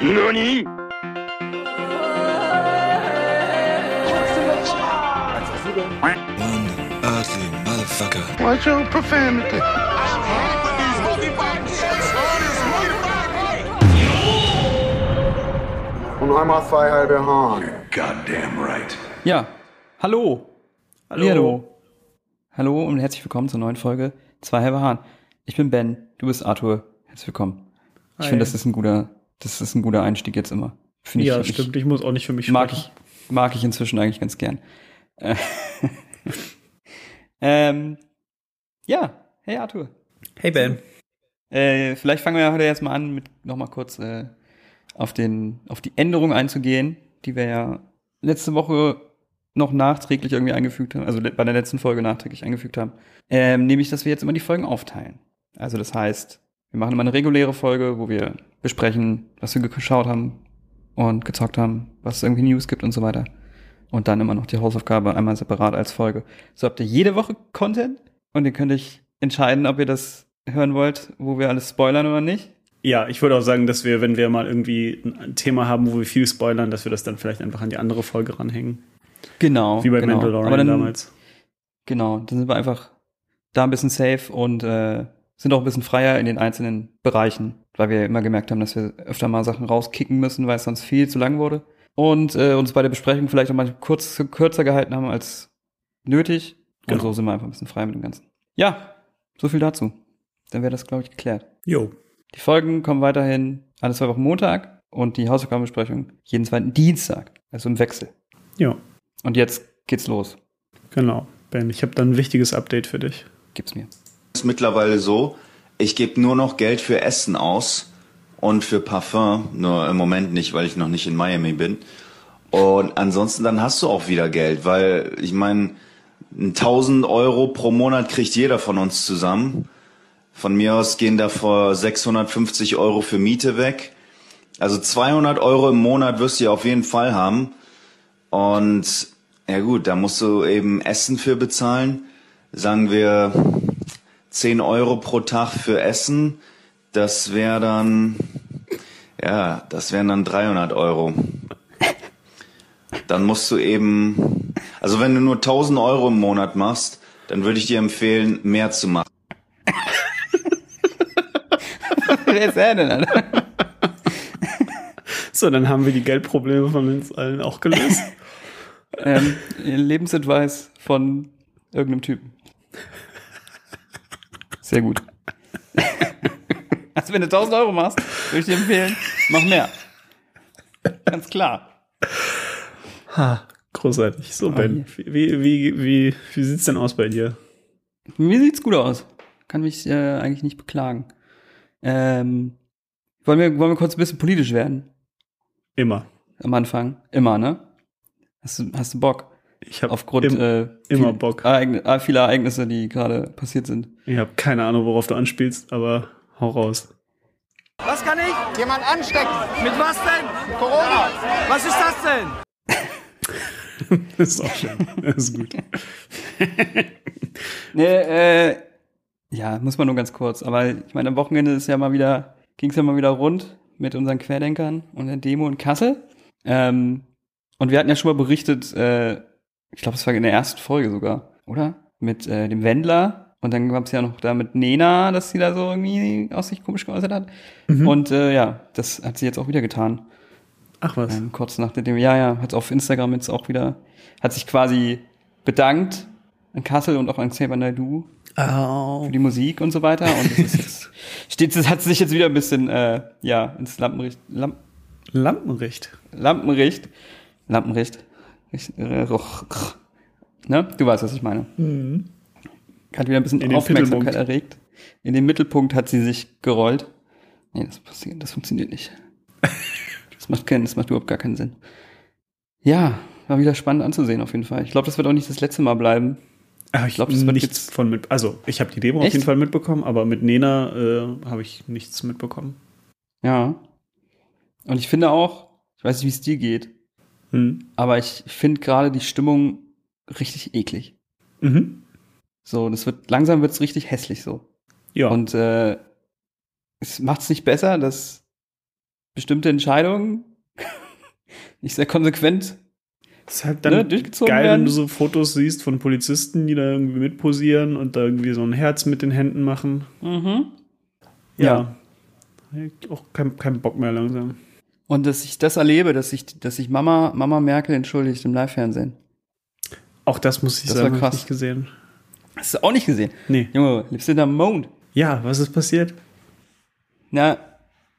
NANI?! One ugly motherfucker. Watch your profanity. Und einmal zwei halbe Hahn. Goddamn right. Ja, hallo. Hallo. Hallo. Hallo und herzlich willkommen zur neuen Folge Zwei halbe Hahn. Ich bin Ben, du bist Arthur. Herzlich willkommen. Ich finde, das ist ein guter, das ist ein guter Einstieg jetzt immer. Finde Ja, ich, stimmt. Ich muss auch nicht für mich Ich, mag sprechen. ich, mag ich inzwischen eigentlich ganz gern. Äh, ähm, ja, hey Arthur. Hey Ben. Äh, vielleicht fangen wir heute erstmal an, mit nochmal kurz äh, auf, den, auf die Änderung einzugehen, die wir ja letzte Woche noch nachträglich irgendwie eingefügt haben, also bei der letzten Folge nachträglich eingefügt haben. Ähm, nämlich, dass wir jetzt immer die Folgen aufteilen. Also das heißt, wir machen immer eine reguläre Folge, wo wir besprechen, was wir geschaut haben und gezockt haben, was es irgendwie News gibt und so weiter. Und dann immer noch die Hausaufgabe einmal separat als Folge. So habt ihr jede Woche Content und ihr könnt euch entscheiden, ob ihr das hören wollt, wo wir alles spoilern oder nicht. Ja, ich würde auch sagen, dass wir, wenn wir mal irgendwie ein Thema haben, wo wir viel spoilern, dass wir das dann vielleicht einfach an die andere Folge ranhängen. Genau. Wie bei genau. Mandalorian dann, damals. Genau, dann sind wir einfach da ein bisschen safe und äh, sind auch ein bisschen freier in den einzelnen Bereichen, weil wir immer gemerkt haben, dass wir öfter mal Sachen rauskicken müssen, weil es sonst viel zu lang wurde. Und äh, uns bei der Besprechung vielleicht auch mal kurz kürzer gehalten haben als nötig. Und Genau. so sind wir einfach ein bisschen frei mit dem Ganzen. Ja, so viel dazu. Dann wäre das, glaube ich, geklärt. Jo. Die Folgen kommen weiterhin alle zwei Wochen Montag und die Hausaufgabenbesprechung jeden zweiten Dienstag, also im Wechsel. Ja, Und jetzt geht's los. genau. Ben, ich habe dann ein wichtiges Update für dich. Gib's mir. ist mittlerweile so, ich gebe nur noch Geld für Essen aus und für Parfum, nur im Moment nicht, weil ich noch nicht in Miami bin. Und ansonsten dann hast du auch wieder Geld, weil ich meine, 1000 Euro pro Monat kriegt jeder von uns zusammen. Von mir aus gehen davor 650 Euro für Miete weg. Also 200 Euro im Monat wirst du ja auf jeden Fall haben. Und ja gut, da musst du eben Essen für bezahlen. Sagen wir 10 Euro pro Tag für Essen. Das wäre dann, ja, das wären dann 300 Euro. Dann musst du eben, also wenn du nur 1000 Euro im Monat machst, dann würde ich dir empfehlen, mehr zu machen. Wer ist er denn, Alter? So, dann haben wir die Geldprobleme von uns allen auch gelöst. ähm, Lebensadvice von irgendeinem Typen. Sehr gut. Also wenn du 1000 Euro machst, würde ich dir empfehlen, mach mehr. Ganz klar. ha, großartig. So, Ben, wie, wie, wie, wie sieht's denn aus bei dir? Mir sieht's gut aus. Kann mich äh, eigentlich nicht beklagen. Ähm, wollen, wir, wollen wir kurz ein bisschen politisch werden? Immer. Am Anfang? Immer, ne? Hast du, hast du Bock? Ich habe Aufgrund im, äh, immer viel- Bock. Ereign äh, vieler Ereignisse, die gerade passiert sind. ich hab keine Ahnung, worauf du anspielst, aber hau raus. Was kann ich? Jemand anstecken. Mit was denn? Corona. Was ist das denn? Das ist auch schön. Das ist gut. Nee, äh, ja, muss man nur ganz kurz. Aber ich meine, am Wochenende ist ja mal wieder, ging's ja mal wieder rund mit unseren Querdenkern und der Demo in Kassel. Ähm, und wir hatten ja schon mal berichtet, äh, ich glaube, es war in der ersten Folge sogar, oder? Mit äh, dem Wendler. Und dann gab's ja noch da mit Nena, dass sie da so irgendwie aus sich komisch geäußert hat. Und äh, ja, das hat sie jetzt auch wieder getan. Ach was. Ähm, kurz nach dem, ja, ja, hat auf Instagram jetzt auch wieder, hat sich quasi bedankt an Kassel und auch an Xavier Naidoo Au. für die Musik und so weiter. Und das ist jetzt, steht, das hat sich jetzt wieder ein bisschen, äh, ja, ins Lampenricht, Lamp, Lampenricht. Lampenricht, Lampenricht, Richt- äh, ne? Du weißt, was ich meine. Hat wieder ein bisschen In Aufmerksamkeit erregt. In den Mittelpunkt hat sie sich gerollt. Nee, das passiert, das funktioniert nicht. Das macht keinen, das macht überhaupt gar keinen Sinn. Ja, war wieder spannend anzusehen auf jeden Fall. Ich glaube, das wird auch nicht das letzte Mal bleiben. Ah, ich glaub, glaube, das wird nichts von mit. Also, ich habe die Demo auf Echt? jeden Fall mitbekommen, aber mit Nena äh, habe ich nichts mitbekommen. Ja. Und ich finde auch, ich weiß nicht, wie es dir geht, Hm. aber ich finde gerade die Stimmung richtig eklig. Mhm. So, das wird, langsam wird's richtig hässlich so. Ja. Und äh, es macht's nicht besser, dass bestimmte Entscheidungen nicht sehr konsequent Das ist halt dann Ne, durchgezogen geil, werden. wenn du so Fotos siehst von Polizisten, die da irgendwie mitposieren und da irgendwie so ein Herz mit den Händen machen. Mhm. Ja. Auch kein, kein Bock mehr langsam. Und dass ich das erlebe, dass sich dass sich Mama, Mama Merkel entschuldigt im Live-Fernsehen. Auch das muss ich Das sagen, hab krass. ich nicht gesehen. Hast du auch nicht gesehen? Nee. Junge, lebst du hinterm Mond? Ja, was ist passiert? Na,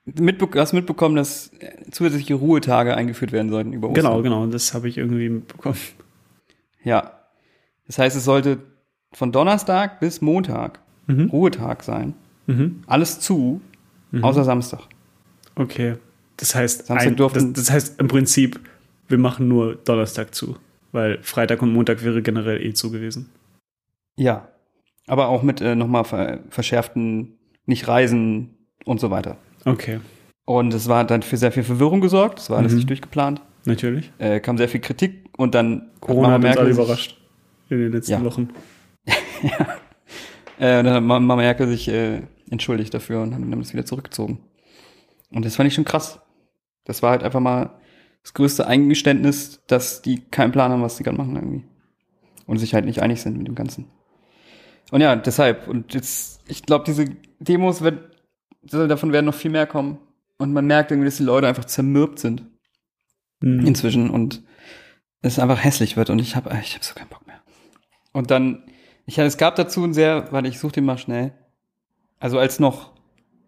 mitbe hast mitbekommen, dass zusätzliche Ruhetage eingeführt werden sollten über Ostern. Genau, genau, das habe ich irgendwie mitbekommen. Ja. Das heißt, es sollte von Donnerstag bis Montag Ruhetag sein. Mhm. Alles zu, außer Samstag. Okay. Das heißt, ein, das, das heißt im Prinzip, wir machen nur Donnerstag zu. Weil Freitag und Montag wäre generell eh zu gewesen. Ja. Aber auch mit äh, nochmal ver verschärften Nicht-Reisen und so weiter. Okay, Und es war dann für sehr viel Verwirrung gesorgt. Es war alles Mhm. nicht durchgeplant. natürlich. Äh, kam sehr viel Kritik und dann Corona hat uns Merkel alle sich- überrascht. In den letzten Ja. Wochen. Äh, und dann hat Mama Merkel sich äh, entschuldigt dafür und haben das wieder zurückgezogen. Und das fand ich schon krass. Das war halt einfach mal das größte Eingeständnis, dass die keinen Plan haben, was die gerade machen irgendwie. Und sich halt nicht einig sind mit dem Ganzen. Und ja, deshalb. Und jetzt, ich glaube, diese Demos wird, davon werden noch viel mehr kommen. Und man merkt irgendwie, dass die Leute einfach zermürbt sind Mhm. inzwischen und es einfach hässlich wird und ich habe ich hab so keinen Bock mehr. Und dann, ich es gab dazu ein sehr, warte, ich suche den mal schnell. Also als noch,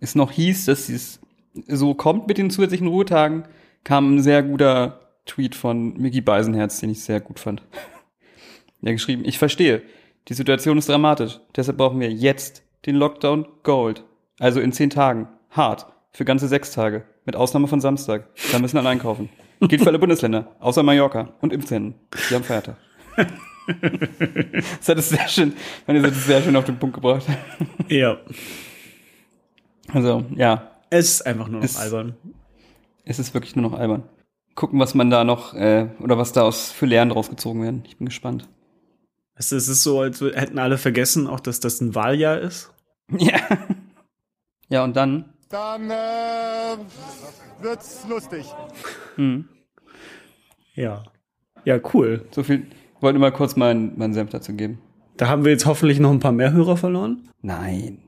es noch hieß, dass es so kommt mit den zusätzlichen Ruhetagen, kam ein sehr guter Tweet von Mickey Beisenherz, den ich sehr gut fand. Hat geschrieben, ich verstehe, die Situation ist dramatisch, deshalb brauchen wir jetzt den Lockdown Gold. Also in zehn Tagen. Hart. Für ganze sechs Tage. Mit Ausnahme von Samstag. Da müssen alle einkaufen. Geht für alle Bundesländer, außer Mallorca und Impfzentren. Die haben Feiertag. das hat es sehr schön, man hat es sehr schön auf den Punkt gebracht. Ja. Also, ja, Es ist einfach nur noch Ist- albern. es ist wirklich nur noch albern. Gucken, was man da noch, äh, oder was da aus für Lehren draus gezogen werden. Ich bin gespannt. Es ist, es so, als hätten alle vergessen, auch dass das ein Wahljahr ist. Ja. Ja, und dann, Dann äh, wird's lustig. hm, Ja. Ja, cool. so viel, wollte mal kurz meinen meinen Senf dazu geben. Da haben wir jetzt hoffentlich noch ein paar mehr Hörer verloren. Nein.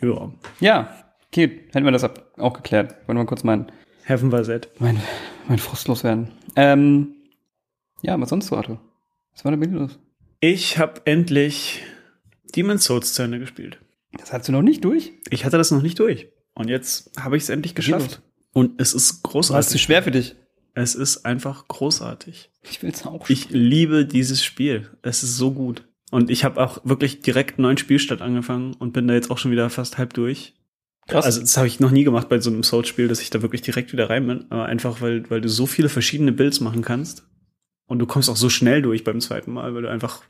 Ja. Ja, okay, hätten wir das auch geklärt. Wollte mal kurz meinen Heaven war set. mein, mein Frust loswerden. Ähm, ja, was sonst so, Arthur? Was war da mit dir los? Ich habe endlich Demon's Souls zu Ende gespielt. Das hast du noch nicht durch? Ich hatte das noch nicht durch. Und jetzt habe ich es endlich geschafft. Und es ist War es zu großartig. schwer für dich? Es ist einfach großartig. Ich will's auch. Ich liebe dieses Spiel. Es ist so gut. Und ich habe auch wirklich direkt einen neuen Spielstand angefangen und bin da jetzt auch schon wieder fast halb durch. Krass. Also das habe ich noch nie gemacht bei so einem Souls-Spiel, dass ich da wirklich direkt wieder rein bin. Aber einfach, weil, weil du so viele verschiedene Builds machen kannst. Und du kommst auch so schnell durch beim zweiten Mal, weil du einfach.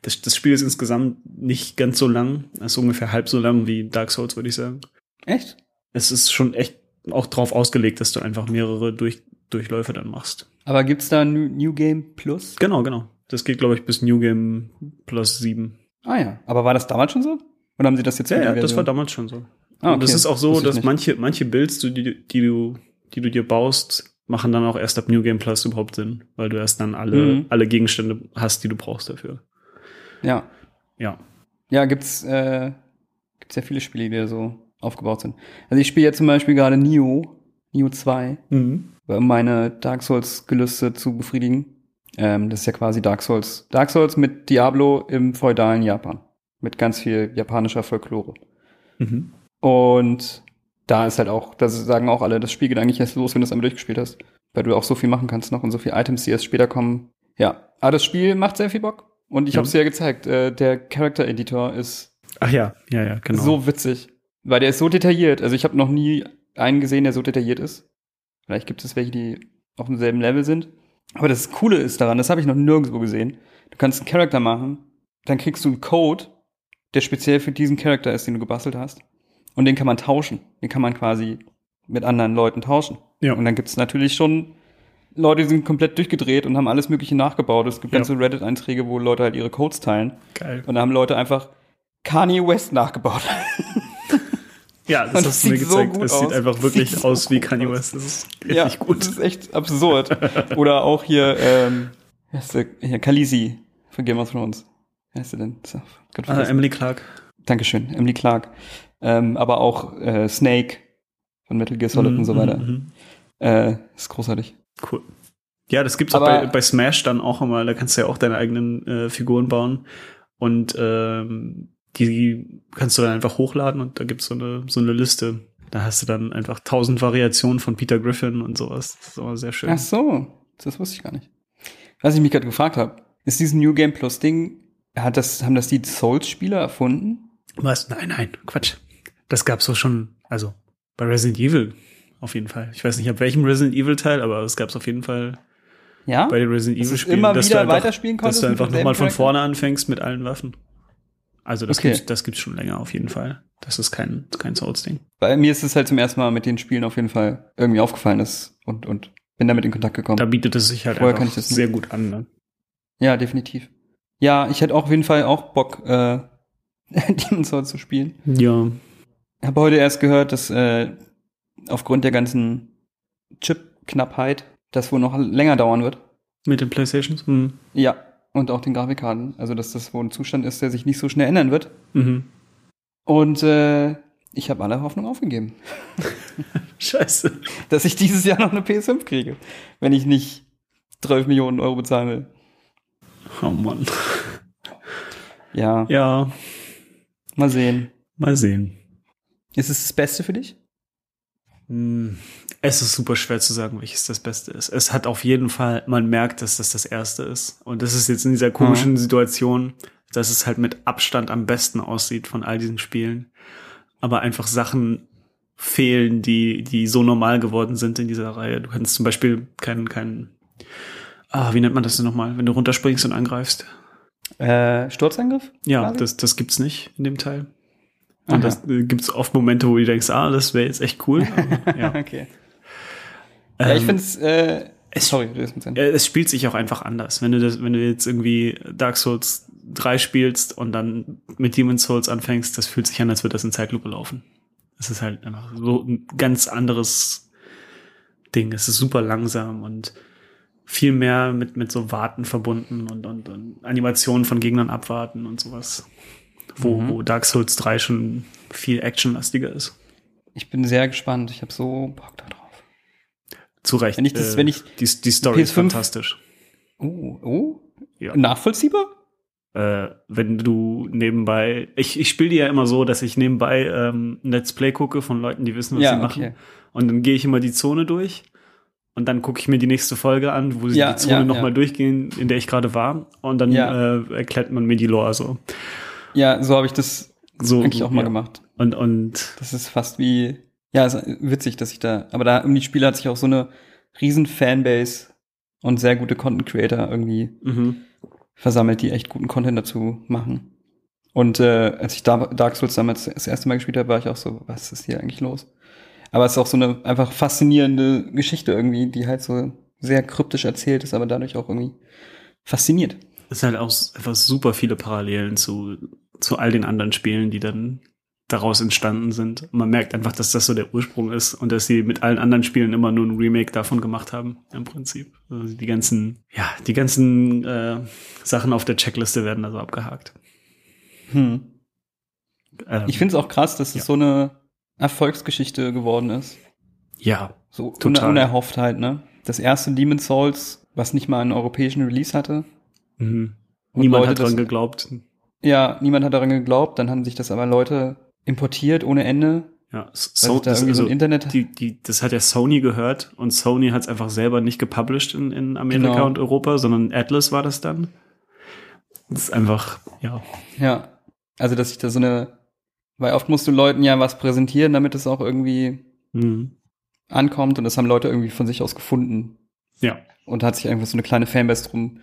Das, das Spiel ist insgesamt nicht ganz so lang. Es ist ungefähr halb so lang wie Dark Souls, würde ich sagen. Echt? Es ist schon echt auch drauf ausgelegt, dass du einfach mehrere durch, Durchläufe dann machst. Aber gibt's da ein New, New Game Plus? Genau, genau. Das geht, glaube ich, bis New Game plus 7. Ah ja. Aber war das damals schon so? Oder haben sie das jetzt Ja, ja, das war damals schon so. Ah, Und das okay. ist auch so, dass nicht. manche, manche Builds, die, die, du, die du dir baust, machen dann auch erst ab New Game Plus überhaupt Sinn, weil du erst dann alle, Mhm. alle Gegenstände hast, die du brauchst dafür. Ja. Ja. Ja, gibt's, äh, gibt's ja viele Spiele, die da so aufgebaut sind. Also ich spiele jetzt zum Beispiel gerade Nio, Nio 2, um meine Dark Souls Gelüste zu befriedigen. Ähm, das ist ja quasi Dark Souls. Dark Souls mit Diablo im feudalen Japan. Mit ganz viel japanischer Folklore. Mhm. Und da ist halt auch, das sagen auch alle, das Spiel geht eigentlich erst los, wenn du es einmal durchgespielt hast. Weil du auch so viel machen kannst noch und so viele Items, die erst später kommen. Ja, aber das Spiel macht sehr viel Bock. Und ich Ja. habe es dir ja gezeigt, äh, der Character Editor ist Ach ja, ja, ja, genau. so witzig. Weil der ist so detailliert. Also ich habe noch nie einen gesehen, der so detailliert ist. Vielleicht gibt es welche, die auf demselben Level sind. Aber das Coole ist daran, das habe ich noch nirgendwo gesehen. Du kannst einen Charakter machen, dann kriegst du einen Code, der speziell für diesen Charakter ist, den du gebastelt hast. Und den kann man tauschen. Den kann man quasi mit anderen Leuten tauschen. Ja. Und dann gibt es natürlich schon Leute, die sind komplett durchgedreht und haben alles Mögliche nachgebaut. Es gibt Ja. ganze Reddit-Einträge, wo Leute halt ihre Codes teilen. Geil. Und da haben Leute einfach Kanye West nachgebaut. Ja, das Und hast du mir so gezeigt. gut es sieht aus. einfach wirklich Sieht so aus wie gut Kanye. West. Das ist richtig ja, gut. das ist echt absurd. Oder auch hier, ähm, ist der, hier, Khaleesi von Game of Thrones. Wer ist der denn? So, Ah. Emily Clark. Dankeschön, Emily Clark. Ähm, aber auch äh, Snake von Metal Gear Solid und so weiter. Mhm, Äh, ist großartig. Cool. Ja, das gibt's auch Aber- bei, bei Smash dann auch immer. Da kannst du ja auch deine eigenen äh, Figuren bauen. Und ähm, die kannst du dann einfach hochladen und da gibt's so eine, so eine Liste. Da hast du dann einfach tausend Variationen von Peter Griffin und sowas. Das ist immer sehr schön. Ach so, das wusste ich gar nicht. Was ich mich gerade gefragt habe, ist dieses New Game Plus Ding, hat das, haben das die Souls-Spieler erfunden? Was? Nein, nein, Quatsch. Das gab's doch schon, also bei Resident Evil auf jeden Fall. Ich weiß nicht, ab welchem Resident Evil Teil, aber es gab's auf jeden Fall Ja? bei den Resident Dass Evil Spielen, immer dass wieder du einfach, weiterspielen dass konntest du mit einfach nochmal von vorne anfängst mit allen Waffen. Also das Okay. gibt's, das gibt's schon länger auf jeden Fall. Das ist kein kein Souls-Ding. Bei mir ist es halt zum ersten Mal mit den Spielen auf jeden Fall irgendwie aufgefallen ist und, und bin damit in Kontakt gekommen. Da bietet es sich halt Vorher kann einfach ich das nicht. sehr gut an. Ne? Ja, definitiv. Ja, ich hätte auch auf jeden Fall auch Bock, äh, Demon's Souls zu spielen. Ja, habe heute erst gehört, dass äh, aufgrund der ganzen Chip-Knappheit das wohl noch länger dauern wird. mit den Playstations. Hm. Ja, und auch den Grafikkarten. Also, dass das wohl ein Zustand ist, der sich nicht so schnell ändern wird. Mhm. Und äh, ich habe alle Hoffnung aufgegeben, Scheiße. dass ich dieses Jahr noch eine PS5 kriege, wenn ich nicht 12 Millionen Euro bezahlen will. Oh Mann. Ja, Ja, mal sehen. mal sehen. Ist es das Beste für dich? Hm, Es ist super schwer zu sagen, welches das Beste ist. Es hat auf jeden Fall, man merkt, dass das das Erste ist. Und das ist jetzt in dieser komischen Situation, dass es halt mit Abstand am besten aussieht von all diesen Spielen. Aber einfach Sachen fehlen, die, die so normal geworden sind in dieser Reihe. Du kannst zum Beispiel keinen, keinen, ah, wie nennt man das denn nochmal, wenn du runterspringst und angreifst? Äh, Sturzangriff? Ja, quasi? das, das gibt's nicht in dem Teil. Aha. Und das äh, gibt's oft Momente, wo du denkst, ah, das wäre jetzt echt cool. Aber, ja. okay. ja, ich Ähm, finde es, äh, sorry, bist mit Äh, es spielt sich auch einfach anders. Wenn du das, wenn du jetzt irgendwie Dark Souls 3 spielst und dann mit Demon's Souls anfängst, das fühlt sich an, als würde das in Zeitlupe laufen. Es ist halt einfach so ein ganz anderes Ding. Es ist super langsam und viel mehr mit, mit so Warten verbunden und, und, und Animationen von Gegnern abwarten und sowas. Wo, Mhm. wo Dark Souls 3 schon viel actionlastiger ist. Ich bin sehr gespannt. Ich habe so Bock da drauf. Zu Recht. Wenn ich das- äh, wenn ich die, die Story ist PS5 fantastisch. Oh, oh. Ja. Nachvollziehbar? äh, wenn du nebenbei, ich, ich spiele die ja immer so, dass ich nebenbei ähm, ein Let's Play gucke von Leuten, die wissen, was Ja, sie machen. okay. Und dann gehe ich immer die Zone durch und dann gucke ich mir die nächste Folge an, wo sie Ja, die Zone ja, nochmal durchgehen, in der ich gerade war. Und dann äh, erklärt man mir die Lore so. Ja, so habe ich das so eigentlich auch mal ja. gemacht. Und, und Das ist fast wie, ja, ist witzig, dass ich da, aber da um die Spiele hat sich auch so eine riesen Fanbase und sehr gute Content Creator irgendwie mhm. versammelt, die echt guten Content dazu machen. Und äh, als ich da Dark Souls damals das erste Mal gespielt habe, war ich auch so, was ist hier eigentlich los? Aber es ist auch so eine einfach faszinierende Geschichte irgendwie, die halt so sehr kryptisch erzählt ist, aber dadurch auch irgendwie fasziniert. es ist halt auch einfach super viele Parallelen zu, zu all den anderen Spielen, die dann daraus entstanden sind. Man merkt einfach, dass das so der Ursprung ist und dass sie mit allen anderen Spielen immer nur ein Remake davon gemacht haben, im Prinzip. Also die ganzen, ja, die ganzen äh, Sachen auf der Checkliste werden also abgehakt. Hm. Ähm, Ich finde es auch krass, dass es Ja. so eine Erfolgsgeschichte geworden ist. ja, So Total. un unerhofft halt, ne? Das erste Demon's Souls, was nicht mal einen europäischen Release hatte. mhm. Niemand Leute hat dran geglaubt. Ja, niemand hat daran geglaubt, dann haben sich das aber Leute importiert ohne Ende. Ja, so, da das, irgendwie so also, ein Internet die, die, das hat ja Sony gehört und Sony hat es einfach selber nicht gepublished in, in Amerika Genau. und Europa, sondern Atlas war das dann. Das ist einfach, ja, Ja. Also, dass sich da so eine, weil oft musst du Leuten ja was präsentieren, damit es auch irgendwie mhm. ankommt und das haben Leute irgendwie von sich aus gefunden ja, und hat sich einfach so eine kleine Fanbase drum,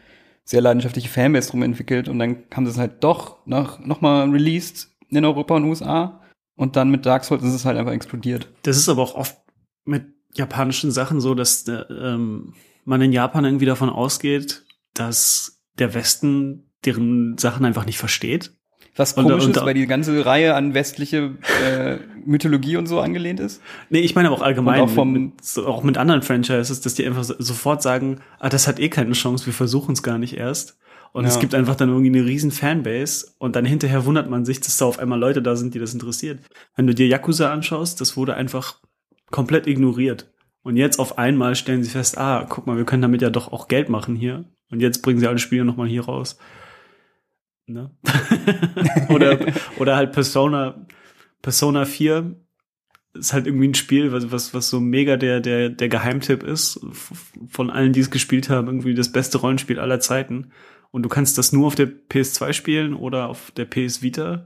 sehr leidenschaftliche Fanbase drum entwickelt und dann haben sie es halt doch noch mal released in Europa und USA und dann mit Dark Souls ist es halt einfach explodiert. Das ist aber auch oft mit japanischen Sachen so, dass äh, ähm, man in Japan irgendwie davon ausgeht, dass der Westen deren Sachen einfach nicht versteht. Was komisch ist, weil die ganze Reihe an westliche äh, Mythologie und so angelehnt ist. Nee, ich meine aber auch allgemein, Und auch vom- mit, so, auch mit anderen Franchises, dass die einfach so, sofort sagen, ah, das hat eh keine Chance, wir versuchen es gar nicht erst. Und es Ja. gibt einfach dann irgendwie eine riesen Fanbase und dann hinterher wundert man sich, dass da auf einmal Leute da sind, die das interessiert. Wenn du dir Yakuza anschaust, das wurde einfach komplett ignoriert. Und jetzt auf einmal stellen sie fest, ah, guck mal, wir können damit ja doch auch Geld machen hier. Und jetzt bringen sie alle Spiele nochmal hier raus. Ne? oder, oder halt Persona, Persona 4 ist halt irgendwie ein Spiel, was, was, was so mega der, der, der Geheimtipp ist. Von allen, die es gespielt haben, irgendwie das beste Rollenspiel aller Zeiten. Und du kannst das nur auf der PS2 spielen oder auf der PS Vita.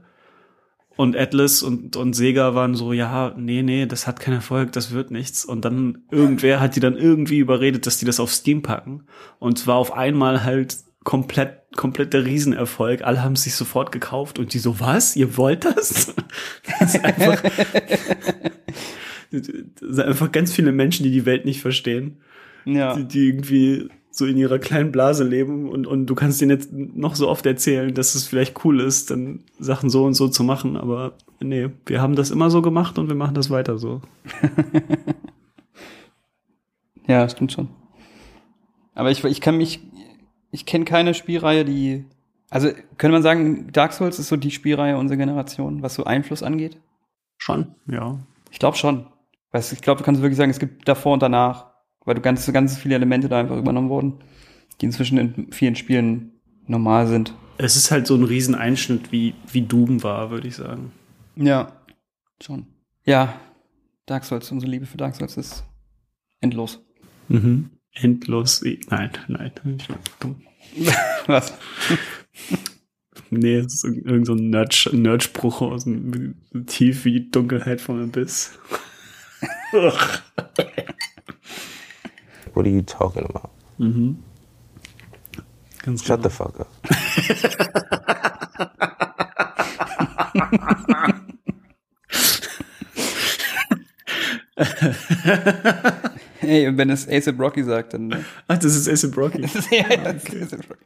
Und Atlas und, und Sega waren so, ja, nee, nee, das hat keinen Erfolg, das wird nichts. Und dann irgendwer hat die dann irgendwie überredet, dass die das auf Steam packen. Und zwar auf einmal halt komplett, komplett der Riesenerfolg. Alle haben es sich sofort gekauft und die so, was? Ihr wollt das? das ist einfach, das sind einfach ganz viele Menschen, die die Welt nicht verstehen Ja. die, die irgendwie so in ihrer kleinen Blase leben und, und du kannst denen jetzt noch so oft erzählen, dass es vielleicht cool ist, dann Sachen so und so zu machen, aber nee, wir haben das immer so gemacht und wir machen das weiter so. Ja, stimmt schon. Aber ich, ich kann mich, ich kenne keine Spielreihe, die, also könnte man sagen, Dark Souls ist so die Spielreihe unserer Generation, was so Einfluss angeht? Schon? Ja. Ich glaube schon. Weißt, du, ich glaube, du kannst wirklich sagen, es gibt davor und danach, weil du ganz, ganz viele Elemente da einfach übernommen wurden, die inzwischen in vielen Spielen normal sind. Es ist halt so ein Rieseneinschnitt, wie, wie Doom war, würde ich sagen. Ja, schon. Ja, Dark Souls, unsere Liebe für Dark Souls ist endlos. Mhm. Endlos. Nein, nein. ich bin dumm. Was? Nee, es ist irgend irgend so ein Nerd- Nerdspruch aus dem Tief wie die Dunkelheit vom Abyss. What are you talking about? mhm. Ganz Shut genau. the fuck up. Ey, und wenn es ASAP Rocky sagt, dann. Ach, das ist Ace Brocky. ja, ja, das ist Rocky.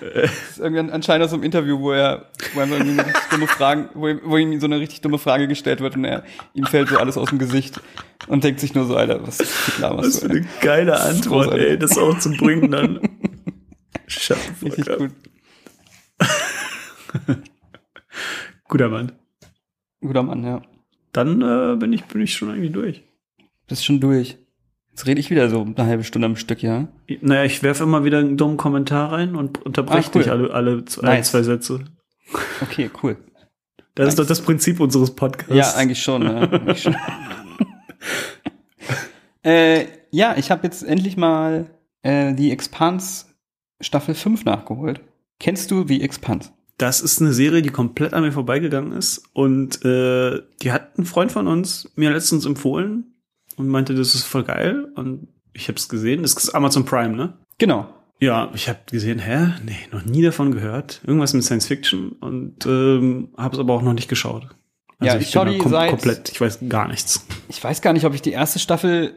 Das ist irgendwann anscheinend aus so einem Interview, wo er, wo er irgendwie eine dumme Fragen, wo, ihm- wo ihm so eine richtig dumme Frage gestellt wird und er, ihm fällt so alles aus dem Gesicht und denkt sich nur so, Alter, was klar Was was für du, ey. eine geile Antwort, Großartig. ey, das auch zu bringen dann. Fuck Richtig gut. Guter Mann. Guter Mann, ja. Dann äh, bin ich bin ich schon eigentlich durch. Bist schon durch. Jetzt rede ich wieder so eine halbe Stunde am Stück, ja? Naja, ich werfe immer wieder einen dummen Kommentar rein und unterbreche Ah, cool. dich alle, alle zwei, Nice. zwei Sätze. Okay, cool. Das ist doch das Prinzip unseres Podcasts. Ja, eigentlich schon. Ja, eigentlich schon. äh, ja ich habe jetzt endlich mal äh, die Expanse Staffel 5 nachgeholt. Kennst du The Expanse? Das ist eine Serie, die komplett an mir vorbeigegangen ist. Und äh, die hat ein Freund von uns mir letztens empfohlen und meinte, das ist voll geil. Und ich habe es gesehen. Das ist Amazon Prime, ne? Genau. Ja, ich habe gesehen, hä? Nee, noch nie davon gehört. Irgendwas mit Science Fiction und ähm, habe es aber auch noch nicht geschaut. Also Ja, ich schau bin die kom seit- komplett, ich weiß gar nichts. Ich weiß gar nicht, ob ich die erste Staffel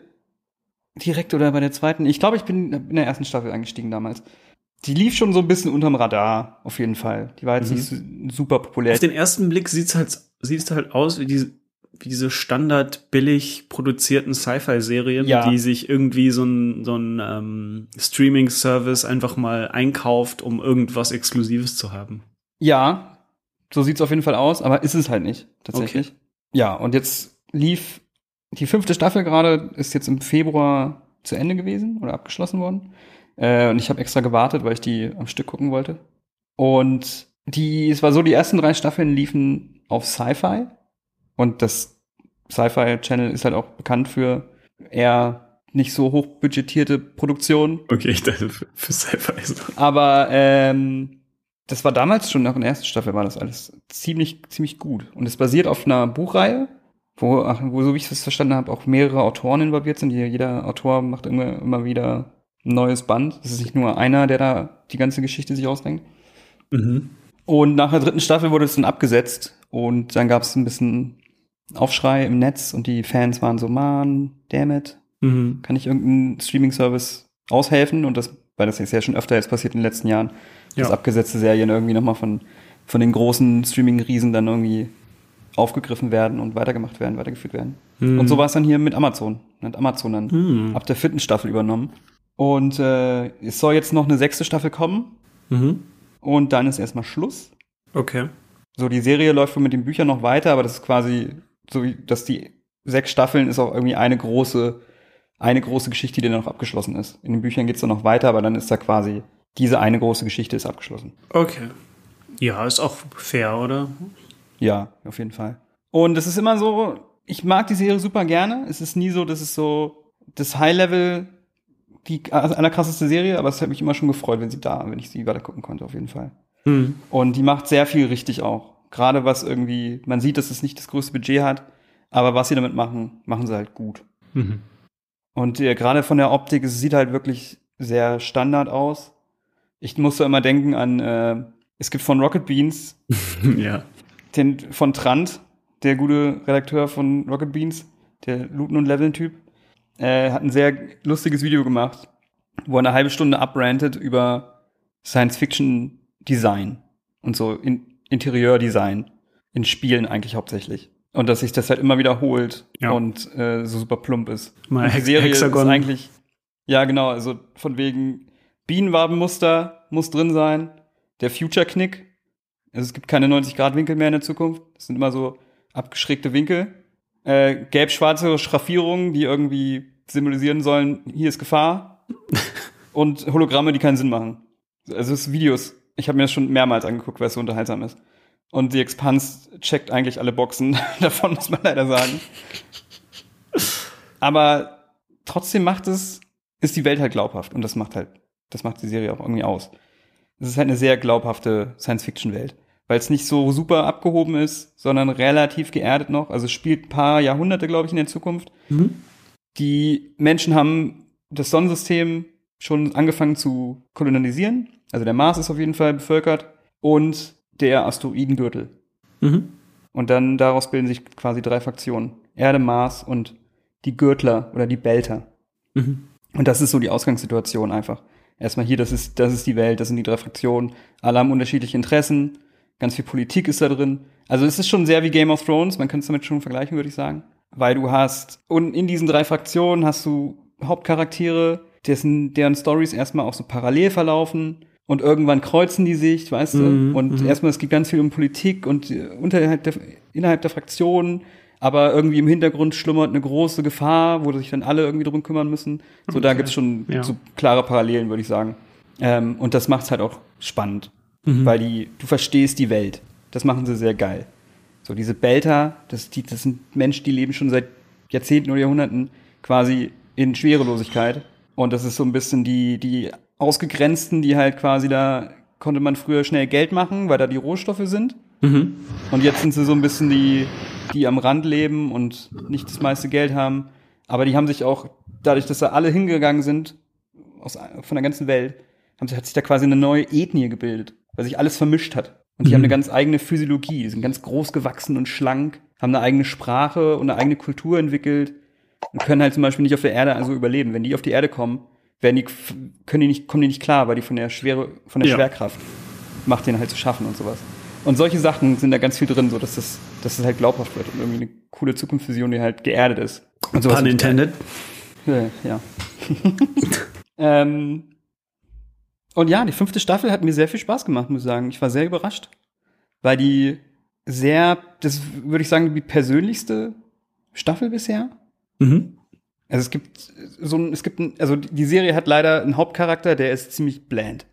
direkt oder bei der zweiten. Ich glaube, ich bin in der ersten Staffel eingestiegen damals. Die lief schon so ein bisschen unterm Radar, auf jeden Fall. Die war jetzt Mhm. nicht super populär. Auf den ersten Blick sieht's halt, sieht's halt aus wie diese, wie diese standard billig produzierten Sci-Fi-Serien, Ja. die sich irgendwie so ein, so ein ähm, Streaming-Service einfach mal einkauft, um irgendwas Exklusives zu haben. Ja, so sieht's auf jeden Fall aus, aber ist es halt nicht, tatsächlich. Ja, und jetzt lief die fünfte Staffel gerade, ist jetzt im Februar zu Ende gewesen oder abgeschlossen worden. Äh, und ich habe extra gewartet, weil ich die am Stück gucken wollte. Und die, es war so, die ersten drei Staffeln liefen auf Sci-Fi. Und das Sci-Fi-Channel ist halt auch bekannt für eher nicht so hochbudgetierte Produktionen. Okay, ich dachte für, Sci-Fi. ist- Aber ähm, das war damals schon nach der ersten Staffel war das alles ziemlich ziemlich gut und es basiert auf einer Buchreihe, wo, ach, wo so wie ich das verstanden habe auch mehrere Autoren involviert sind. Jeder Autor macht immer immer wieder ein neues Band. Das ist nicht nur einer, der da die ganze Geschichte sich ausdenkt. Mhm. Und nach der dritten Staffel wurde es dann abgesetzt und dann gab es ein bisschen Aufschrei im Netz und die Fans waren so, man, damn it, Mhm. kann ich irgendeinen Streaming-Service aushelfen? Und das, weil das ist ja schon öfter jetzt passiert in den letzten Jahren, dass Ja. abgesetzte Serien irgendwie nochmal von von den großen Streaming-Riesen dann irgendwie aufgegriffen werden und weitergemacht werden, weitergeführt werden. Und so war es dann hier mit Amazon. Hat Amazon dann ab der vierten Staffel übernommen. Und äh, es soll jetzt noch eine sechste Staffel kommen Mhm. und dann ist erstmal Schluss. Okay. So, die Serie läuft wohl mit den Büchern noch weiter, aber das ist quasi so, dass die sechs Staffeln ist auch irgendwie eine große, eine große Geschichte, die dann noch abgeschlossen ist. In den Büchern geht's dann noch weiter, aber dann ist da quasi diese eine große Geschichte ist abgeschlossen. Okay. Ja, ist auch fair, oder? Ja, auf jeden Fall. Und es ist immer so, ich mag die Serie super gerne. Es ist nie so, dass es so das High-Level, die allerkrasseste Serie, aber es hat mich immer schon gefreut, wenn sie da, wenn ich sie weiter gucken konnte, auf jeden Fall. Mhm. Und die macht sehr viel richtig auch. Gerade was irgendwie, man sieht, dass es nicht das größte Budget hat, aber was sie damit machen, machen sie halt gut. Mhm. Und äh, gerade von der Optik, es sieht halt wirklich sehr Standard aus. Ich musste immer denken an, äh, es gibt von Rocket Beans, ja. den, von Trant, der gute Redakteur von Rocket Beans, der Looten- und Leveln-Typ, äh, hat ein sehr lustiges Video gemacht, wo er eine halbe Stunde abrantet über Science-Fiction-Design und so in Interieur-Design in Spielen eigentlich hauptsächlich. Und dass sich das halt immer wiederholt Ja. und äh, so super plump ist. Die Hex- Serie Hexagon. ist eigentlich, ja genau, also von wegen Bienenwabenmuster muss drin sein, der Future-Knick, also es gibt keine 90-Grad-Winkel mehr in der Zukunft. Das sind immer so abgeschrägte Winkel. Äh, gelb-schwarze Schraffierungen, die irgendwie symbolisieren sollen, hier ist Gefahr. Und Hologramme, die keinen Sinn machen. Also es ist Videos. Ich habe mir das schon mehrmals angeguckt, weil es so unterhaltsam ist. Und die Expanse checkt eigentlich alle Boxen davon, muss man leider sagen. Aber trotzdem macht es, ist die Welt halt glaubhaft. Und das macht halt, das macht die Serie auch irgendwie aus. Es ist halt eine sehr glaubhafte Science-Fiction-Welt. Weil es nicht so super abgehoben ist, sondern relativ geerdet noch. Also es spielt ein paar Jahrhunderte, glaube ich, in der Zukunft. Die Menschen haben das Sonnensystem schon angefangen zu kolonialisieren. Also der Mars ist auf jeden Fall bevölkert. Und der Asteroidengürtel. Mhm. Und dann daraus bilden sich quasi drei Fraktionen. Erde, Mars und die Gürtler oder die Belter. Mhm. Und das ist so die Ausgangssituation einfach. Erstmal hier, das ist, das ist die Welt, das sind die drei Fraktionen. Alle haben unterschiedliche Interessen. Ganz viel Politik ist da drin. Also es ist schon sehr wie Game of Thrones. Man könnte es damit schon vergleichen, würde ich sagen. Weil du hast, und in diesen drei Fraktionen hast du Hauptcharaktere, dessen, deren Stories erstmal auch so parallel verlaufen. Und irgendwann kreuzen die sich, weißt du? Mhm, Und mhm. erstmal, es geht ganz viel um Politik und äh, unterhalb der, innerhalb der Fraktionen. Aber irgendwie im Hintergrund schlummert eine große Gefahr, wo sich dann alle irgendwie drum kümmern müssen. So, da Okay. gibt's schon Ja. so klare Parallelen, würde ich sagen. Ähm, und das macht's halt auch spannend. Mhm. Weil die, du verstehst die Welt. Das machen sie sehr geil. So, diese Belter, das, die, das sind Menschen, die leben schon seit Jahrzehnten oder Jahrhunderten quasi in Schwerelosigkeit. Und das ist so ein bisschen die, die Ausgegrenzten, die halt quasi da konnte man früher schnell Geld machen, weil da die Rohstoffe sind. Mhm. Und jetzt sind sie so ein bisschen die, die am Rand leben und nicht das meiste Geld haben. Aber die haben sich auch, dadurch, dass da alle hingegangen sind, aus, von der ganzen Welt, haben sich, hat sich da quasi eine neue Ethnie gebildet, weil sich alles vermischt hat. Und die Mhm. haben eine ganz eigene Physiologie, die sind ganz groß gewachsen und schlank, haben eine eigene Sprache und eine eigene Kultur entwickelt und können halt zum Beispiel nicht auf der Erde also überleben. Wenn die auf die Erde kommen, werden die, können die nicht, kommen die nicht klar, weil die von der Schwere, von der Ja. Schwerkraft macht den halt zu schaffen und sowas. Und solche Sachen sind da ganz viel drin, so dass das, dass das halt glaubhaft wird und irgendwie eine coole Zukunftsvision, die halt geerdet ist. Und sowas Pun intended. ja. ja. ähm, und ja, die fünfte Staffel hat mir sehr viel Spaß gemacht, muss ich sagen. Ich war sehr überrascht, weil die sehr, das würde ich sagen, die persönlichste Staffel bisher. Mhm. Also es gibt so ein, es gibt ein, also die Serie hat leider einen Hauptcharakter, der ist ziemlich bland.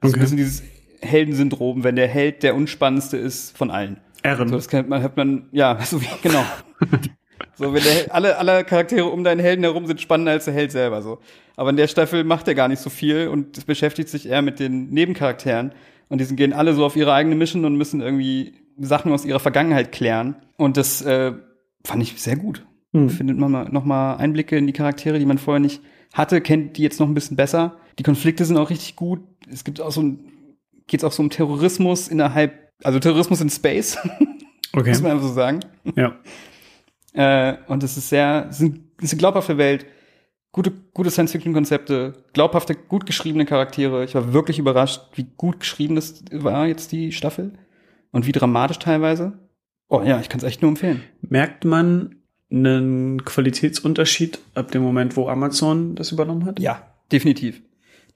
Also Okay. ein bisschen dieses Heldensyndrom, wenn der Held der unspannendste ist von allen. Ehren. So, das kennt man, hat man, ja, so wie, genau. so, wenn der, alle, alle Charaktere um deinen Helden herum sind spannender als der Held selber, so. Aber in der Staffel macht er gar nicht so viel und es beschäftigt sich eher mit den Nebencharakteren. Und die sind, gehen alle so auf ihre eigene Mission und müssen irgendwie Sachen aus ihrer Vergangenheit klären. Und das, äh, fand ich sehr gut. Hm. Findet man mal, noch mal Einblicke in die Charaktere, die man vorher nicht hatte, kennt die jetzt noch ein bisschen besser. Die Konflikte sind auch richtig gut. Es gibt auch so ein, geht's auch so um Terrorismus innerhalb, also Terrorismus in Space, Okay. muss man einfach so sagen. Ja. Äh, und es ist sehr, es ist ein- es ist eine glaubhafte Welt, gute, gute Science-Fiction-Konzepte, glaubhafte, gut geschriebene Charaktere. Ich war wirklich überrascht, wie gut geschrieben das war jetzt die Staffel. und wie dramatisch teilweise. Oh ja, ich kann es echt nur empfehlen. Merkt man einen Qualitätsunterschied ab dem Moment, wo Amazon das übernommen hat? Ja, definitiv.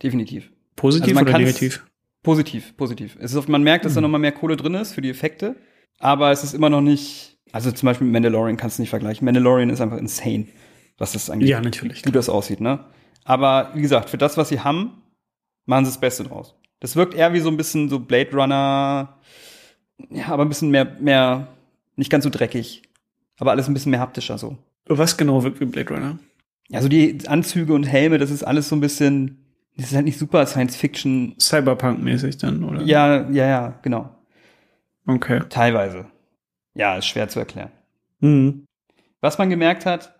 Definitiv. Positiv Also man oder negativ? Positiv, positiv. Es ist, oft- man merkt, dass da nochmal mehr Kohle drin ist für die Effekte, aber es ist immer noch nicht, also zum Beispiel mit Mandalorian kannst du nicht vergleichen. Mandalorian ist einfach insane, was das eigentlich, Ja, natürlich. wie gut das aussieht, ne? Aber wie gesagt, für das, was sie haben, machen sie das Beste draus. Das wirkt eher wie so ein bisschen so Blade Runner, ja, aber ein bisschen mehr, mehr, nicht ganz so dreckig, aber alles ein bisschen mehr haptischer so. Was genau wirkt wie Blade Runner? Also die Anzüge und Helme, das ist alles so ein bisschen, das ist halt nicht super Science Fiction. Cyberpunk-mäßig dann, oder? Ja, ja, ja, genau. Okay. Teilweise. Ja, ist schwer zu erklären. Mhm. Was man gemerkt hat,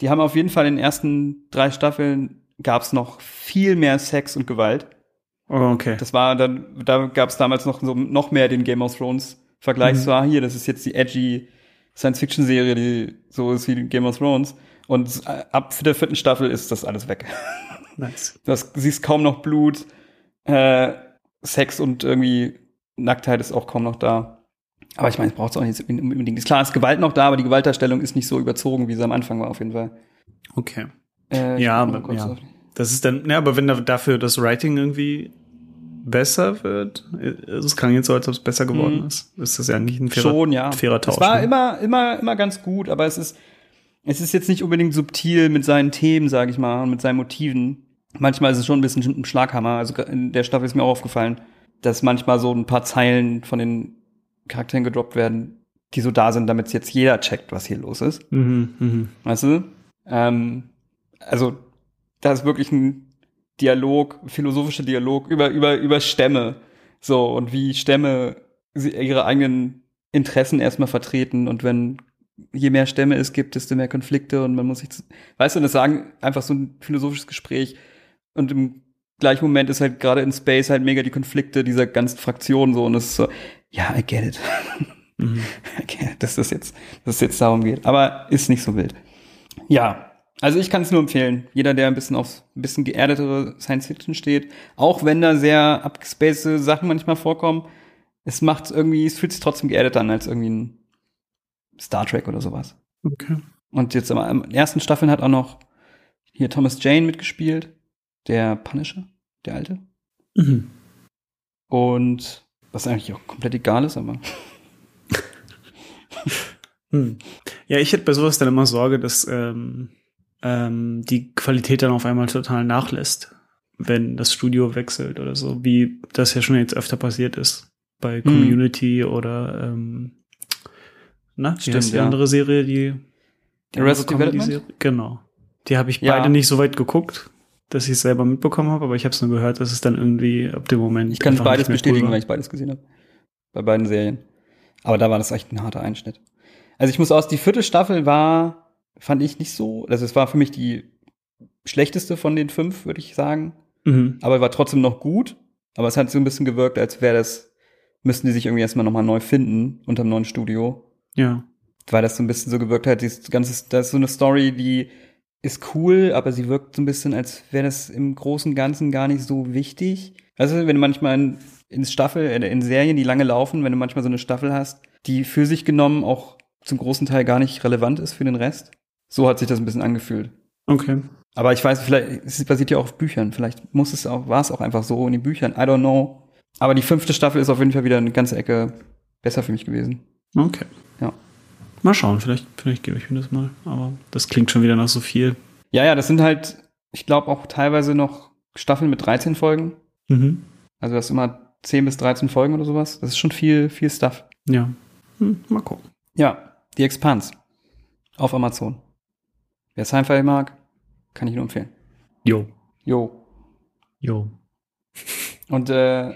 die haben auf jeden Fall in den ersten drei Staffeln gab es noch viel mehr Sex und Gewalt. Oh, okay. Das war dann, da gab es damals noch so noch mehr den Game of Thrones Vergleich. Mhm. So, ah, hier, das ist jetzt die edgy Science-Fiction-Serie, die so ist wie Game of Thrones. Und äh, ab der vierten Staffel ist das alles weg. Nice. Du hast, siehst kaum noch Blut, äh, Sex und irgendwie Nacktheit ist auch kaum noch da. Aber ich meine, es braucht es auch nicht unbedingt. Ist klar, ist Gewalt noch da, aber die Gewaltdarstellung ist nicht so überzogen, wie sie am Anfang war, auf jeden Fall. Okay. Äh, Ja, aber- ja. Das ist dann, ja, aber wenn da dafür das Writing irgendwie besser wird, es klang jetzt so, als ob es besser geworden Mhm. ist, ist das ja eigentlich ein fairer, Schon, ja. fairer Tausch. Es war ne? immer, immer, immer ganz gut, aber es ist, es ist jetzt nicht unbedingt subtil mit seinen Themen, sage ich mal, und mit seinen Motiven. Manchmal ist es schon ein bisschen ein Schlaghammer. Also in der Staffel ist mir auch aufgefallen, dass manchmal so ein paar Zeilen von den Charakteren gedroppt werden, die so da sind, damit jetzt jeder checkt, was hier los ist. Mhm, mhm. Weißt du? Ähm, also, da ist wirklich ein Dialog, philosophischer Dialog über, über, über Stämme. So, und wie Stämme ihre eigenen Interessen erstmal vertreten und wenn je mehr Stämme es gibt, desto mehr Konflikte und man muss sich, weißt du, das sagen einfach so ein philosophisches Gespräch und im gleichen Moment ist halt gerade in Space halt mega die Konflikte dieser ganzen Fraktionen so und es ist so, ja, I get it. Mhm. Okay, dass das jetzt, dass es jetzt darum geht. Aber ist nicht so wild. Ja, also ich kann es nur empfehlen. Jeder, der ein bisschen auf ein bisschen geerdetere Science Fiction steht, auch wenn da sehr abgespacede Sachen manchmal vorkommen, es macht irgendwie, es fühlt sich trotzdem geerdet an als irgendwie ein Star Trek oder sowas. Okay. Und jetzt am, am ersten Staffeln hat auch noch hier Thomas Jane mitgespielt, der Punisher, der alte. Mhm. Und was eigentlich auch komplett egal ist, aber Hm. Ja, ich hätte bei sowas dann immer Sorge, dass ähm, ähm, die Qualität dann auf einmal total nachlässt, wenn das Studio wechselt oder so, wie das ja schon jetzt öfter passiert ist bei Community oder ähm, na, Stimmt, die ja. andere Serie, die, die Arrested andere Development? Comedy-Serie? Genau. Die habe ich Ja. beide nicht so weit geguckt, dass ich es selber mitbekommen habe, aber ich habe es nur gehört, dass es dann irgendwie ab dem Moment Ich kann beides bestätigen, cool weil ich beides gesehen habe. Bei beiden Serien. Aber da war das echt ein harter Einschnitt. Also ich muss aus, die vierte Staffel war, fand ich nicht so, also es war für mich die schlechteste von den fünf, würde ich sagen. Mhm. Aber war trotzdem noch gut. Aber es hat so ein bisschen gewirkt, als wäre das, müssten die sich irgendwie erstmal nochmal neu finden unter dem neuen Studio. Ja. Weil das so ein bisschen so gewirkt hat, dieses ganze, das ist so eine Story, die ist cool, aber sie wirkt so ein bisschen, als wäre das im Großen und Ganzen gar nicht so wichtig. Also wenn du manchmal in, in Staffel, in Serien, die lange laufen, wenn du manchmal so eine Staffel hast, die für sich genommen auch zum großen Teil gar nicht relevant ist für den Rest. So hat sich das ein bisschen angefühlt. Okay. Aber ich weiß, vielleicht, es basiert ja auch auf Büchern. Vielleicht muss es auch, war es auch einfach so in den Büchern. I don't know. Aber die fünfte Staffel ist auf jeden Fall wieder eine ganze Ecke besser für mich gewesen. Okay. Ja. Mal schauen, vielleicht, vielleicht gebe ich mir das mal. Aber das klingt schon wieder nach so viel. Ja, ja, das sind halt, ich glaube auch teilweise noch Staffeln mit 13 Folgen. Mhm. Also das ist immer 10 bis 13 Folgen oder sowas. Das ist schon viel, viel Stuff. Ja. Hm, mal gucken. Ja, die Expanse auf Amazon. Wer Sci-Fi mag, kann ich nur empfehlen. Jo. Jo. Jo. Und äh,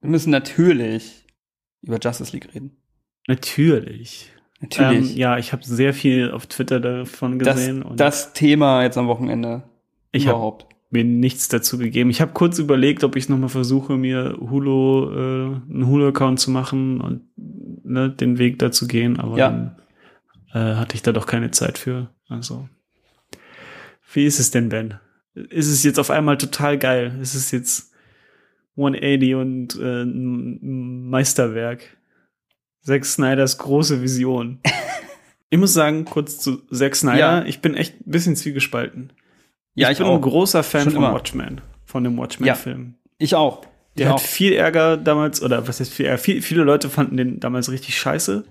wir müssen natürlich über Justice League reden. Natürlich. Natürlich. Ähm, ja, ich habe sehr viel auf Twitter davon das, gesehen und das Thema jetzt am Wochenende Ich hab- überhaupt. mir nichts dazu gegeben. Ich habe kurz überlegt, ob ich nochmal versuche, mir Hulu, äh, einen Hulu-Account zu machen und ne, den Weg dazu gehen, aber Ja. dann äh, hatte ich da doch keine Zeit für. Also, wie ist es denn, Ben? Ist es jetzt auf einmal total geil? Ist es jetzt 180 und äh, ein Meisterwerk. Zack Snyders große Vision. ich muss sagen, kurz zu Zack Snyder, Ja. ich bin echt ein bisschen zwiegespalten. Ja, ich, ich bin auch. ein großer Fan Schon von immer. Watchmen, von dem Watchmen-Film. Ich auch. Der ich hat auch. viel Ärger damals, oder was heißt viel Ärger? Viel, viele Leute fanden den damals richtig scheiße.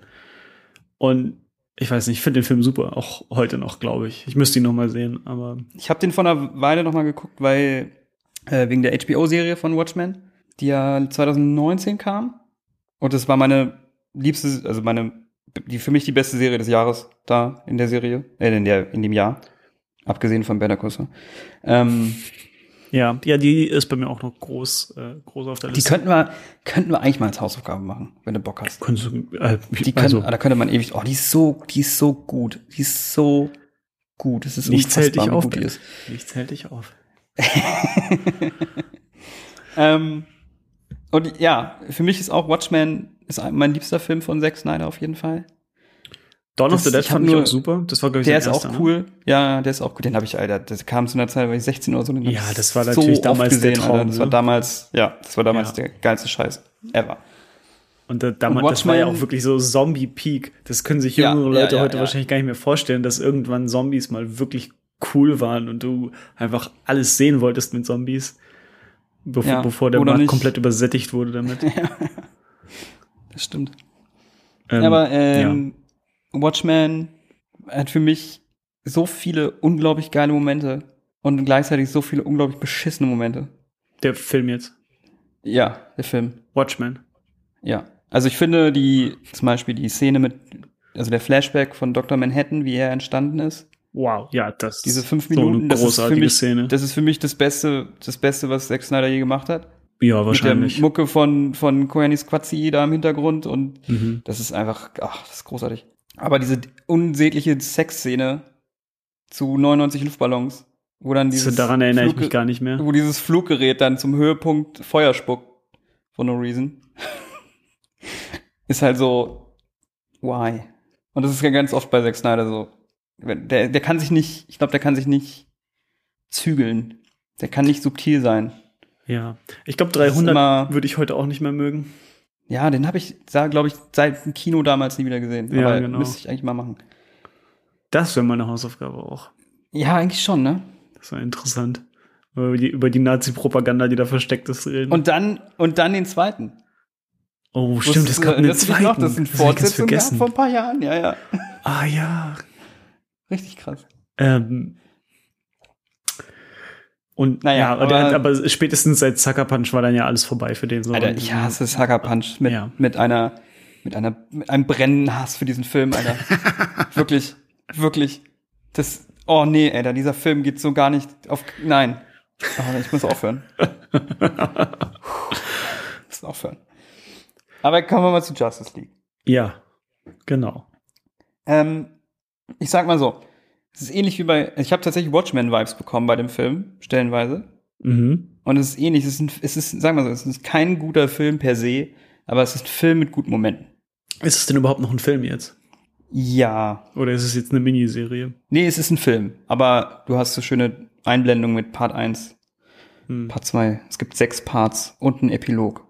Und ich weiß nicht, ich finde den Film super, auch heute noch, glaube ich. Ich müsste ihn noch mal sehen, aber Ich habe den vor einer Weile noch mal geguckt, weil äh, wegen der HBO-Serie von Watchmen, die ja 2019 kam. Und das war meine liebste, also meine, die für mich die beste Serie des Jahres da in der Serie, äh, in der in dem Jahr, abgesehen von Better Call. Ähm, ja, ja, die ist bei mir auch noch groß, äh, groß auf der die Liste. könnten wir, könnten wir eigentlich mal als Hausaufgabe machen, wenn du Bock hast. Könntest du, äh, Die können, also, da könnte man ewig, oh, die ist so, die ist so gut, die ist so gut. Es ist nichts hält dich auf. gut die ist. Nichts hält dich auf. Ähm, und ja, für mich ist auch Watchmen ist mein liebster Film von Zack Snyder auf jeden Fall. Dawn of the Dead fand ich nur- auch super. Das war, glaube ich, Der ist auch erster, cool. Ja, der ist auch cool. Den habe ich, Alter, das kam zu einer Zeit, war ich 16 oder so. Den Ja, das war natürlich damals der Traum, Alter. Das war ne? damals, ja, das war damals Ja. der geilste Scheiß ever. Ne? Und da, damals, Und das war ja auch wirklich so Zombie-Peak. Das können sich Ja, jüngere ja, Leute ja, heute ja. wahrscheinlich gar nicht mehr vorstellen, dass irgendwann Zombies mal wirklich cool waren und du einfach alles sehen wolltest mit Zombies, bevor, Ja, bevor der Markt nicht. komplett übersättigt wurde damit. Das stimmt. Ähm, Aber ähm, Watchmen hat für mich so viele unglaublich geile Momente und gleichzeitig so viele unglaublich beschissene Momente. der Film jetzt. Ja, der Film. Watchmen. Ja. Also ich finde die, zum Beispiel die Szene mit, also der Flashback von Dr. Manhattan, wie er entstanden ist, Wow, ja, das diese fünf so eine Minuten, das ist für großartige mich, Szene. das ist für mich das Beste, das Beste, was Zack Snyder je gemacht hat. ja, Mit wahrscheinlich. der Mucke von, von Koyanis Quatzi da im Hintergrund und Mhm. das ist einfach, ach, das ist großartig. Aber diese unsägliche Sexszene zu 99 Luftballons, wo dann dieses daran erinnere ich Flugge- mich gar nicht mehr. wo dieses Fluggerät dann zum Höhepunkt Feuer spuckt. For no reason. ist halt so, why? Und das ist ja ganz oft bei Zack Snyder so. Der, der kann sich nicht, ich glaube, der kann sich nicht zügeln. Der kann nicht subtil sein. Ja, ich glaube Das ist 300 immer- würde ich heute auch nicht mehr mögen. Ja, den habe ich, glaube ich, seit dem Kino damals nie wieder gesehen. Ja, Aber genau. müsste ich eigentlich mal machen. Das wäre meine Hausaufgabe auch. Ja, eigentlich schon, ne? Das war interessant. Über die, über die Nazi-Propaganda, die da versteckt ist, reden. Und dann, und dann den zweiten. oh, stimmt, es Wusstest gab einen zweiten. Noch, das sind Fortsetzungen vor ein paar Jahren, ja, ja. Ah ja. Richtig krass. Ähm, und Naja, ja, aber, der, aber- spätestens seit Sucker Punch war dann ja alles vorbei für den so. Alter, ich hasse Sucker Punch mit, Ja. mit einer, mit einer, mit einem brennenden Hass für diesen Film, Alter. wirklich, wirklich. Das, oh nee, Alter, dieser Film geht so gar nicht auf, nein. Oh, ich muss aufhören. ich muss aufhören. Aber kommen wir mal zu Justice League. Ja, genau. Ähm, ich sag mal so, es ist ähnlich wie bei, ich habe tatsächlich Watchmen-Vibes bekommen bei dem Film, stellenweise. Mhm. Und es ist ähnlich, es ist, ein, es ist, sagen wir so, es ist kein guter Film per se, aber es ist ein Film mit guten Momenten. Ist es denn überhaupt noch ein Film jetzt? Ja. Oder ist es jetzt eine Miniserie? Nee, es ist ein Film, aber du hast so schöne Einblendungen mit Part 1, Hm. Part 2. Es gibt sechs Parts und einen Epilog.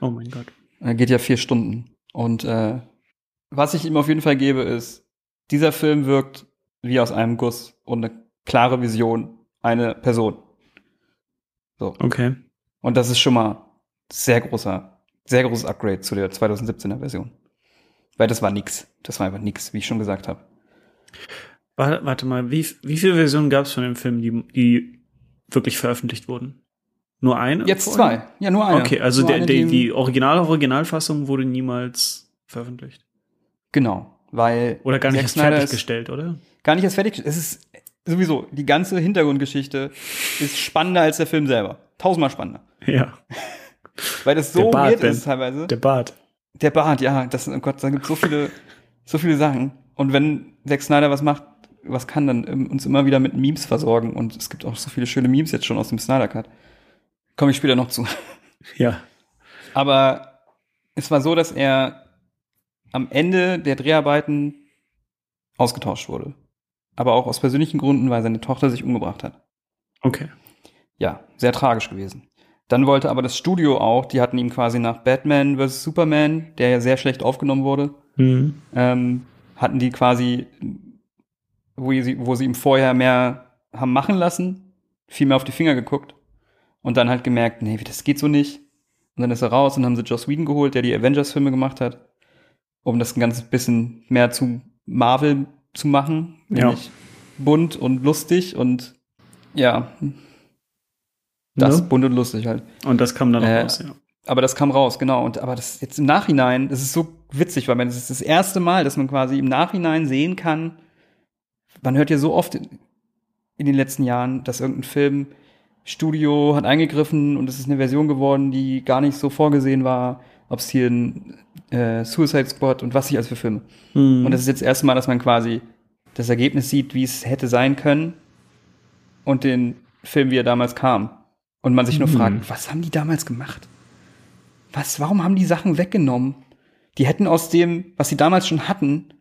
Oh mein Gott. Er geht ja vier Stunden. Und äh, was ich ihm auf jeden Fall gebe, ist, dieser Film wirkt wie aus einem Guss und eine klare Vision, eine Person. So. Okay. Und das ist schon mal sehr großer, sehr großes Upgrade zu der 2017er Version. Weil das war nix. Das war einfach nix, wie ich schon gesagt habe. Warte, mal, wie, wie viele Versionen gab es von dem Film, die, die wirklich veröffentlicht wurden? Nur eine? Jetzt vorher? zwei. Ja, nur eine. Okay, also nur der, eine, der, die originale Originalfassung wurde niemals veröffentlicht. Genau. Weil Oder gar nicht erst fertiggestellt, oder? Gar nicht erst fertig. Es ist sowieso, die ganze Hintergrundgeschichte ist spannender als der Film selber. Tausendmal spannender. Ja. Weil das so Bart, weird Ben. ist teilweise. Der Bart. Der Bart, ja, das, oh Gott, da gibt so viele, so viele Sachen. Und wenn Zack Snyder was macht, was kann, dann uns immer wieder mit Memes versorgen. Und es gibt auch so viele schöne Memes jetzt schon aus dem Snyder Cut. Komme ich später noch zu. Ja. Aber es war so, dass er am Ende der Dreharbeiten ausgetauscht wurde. Aber auch aus persönlichen Gründen, weil seine Tochter sich umgebracht hat. Okay. Ja, sehr tragisch gewesen. Dann wollte aber das Studio auch, die hatten ihm quasi nach Batman vs. Superman, der ja sehr schlecht aufgenommen wurde, Mhm. ähm, hatten die quasi, wo sie, wo sie ihm vorher mehr haben machen lassen, viel mehr auf die Finger geguckt und dann halt gemerkt, nee, das geht so nicht. Und dann ist er raus und haben sie Joss Whedon geholt, der die Avengers-Filme gemacht hat, um das ein ganzes bisschen mehr zu Marvel zu machen, Ja. bunt und lustig und ja, das Ne? bunt und lustig halt. Und das kam dann Äh, raus, ja. Aber das kam raus, genau. Und aber das jetzt im Nachhinein, das ist so witzig, weil man das ist das erste Mal, dass man quasi im Nachhinein sehen kann. Man hört ja so oft in, in den letzten Jahren, dass irgendein Film Studio hat eingegriffen und es ist eine Version geworden, die gar nicht so vorgesehen war. Ob es hier ein äh, Suicide Squad und was nicht alles für Filme. Mhm. Und das ist jetzt das erste Mal, dass man quasi das Ergebnis sieht, wie es hätte sein können und den Film, wie er damals kam. Und man sich nur Mhm. fragt, was haben die damals gemacht? Was, warum haben die Sachen weggenommen? Die hätten aus dem, was sie damals schon hatten,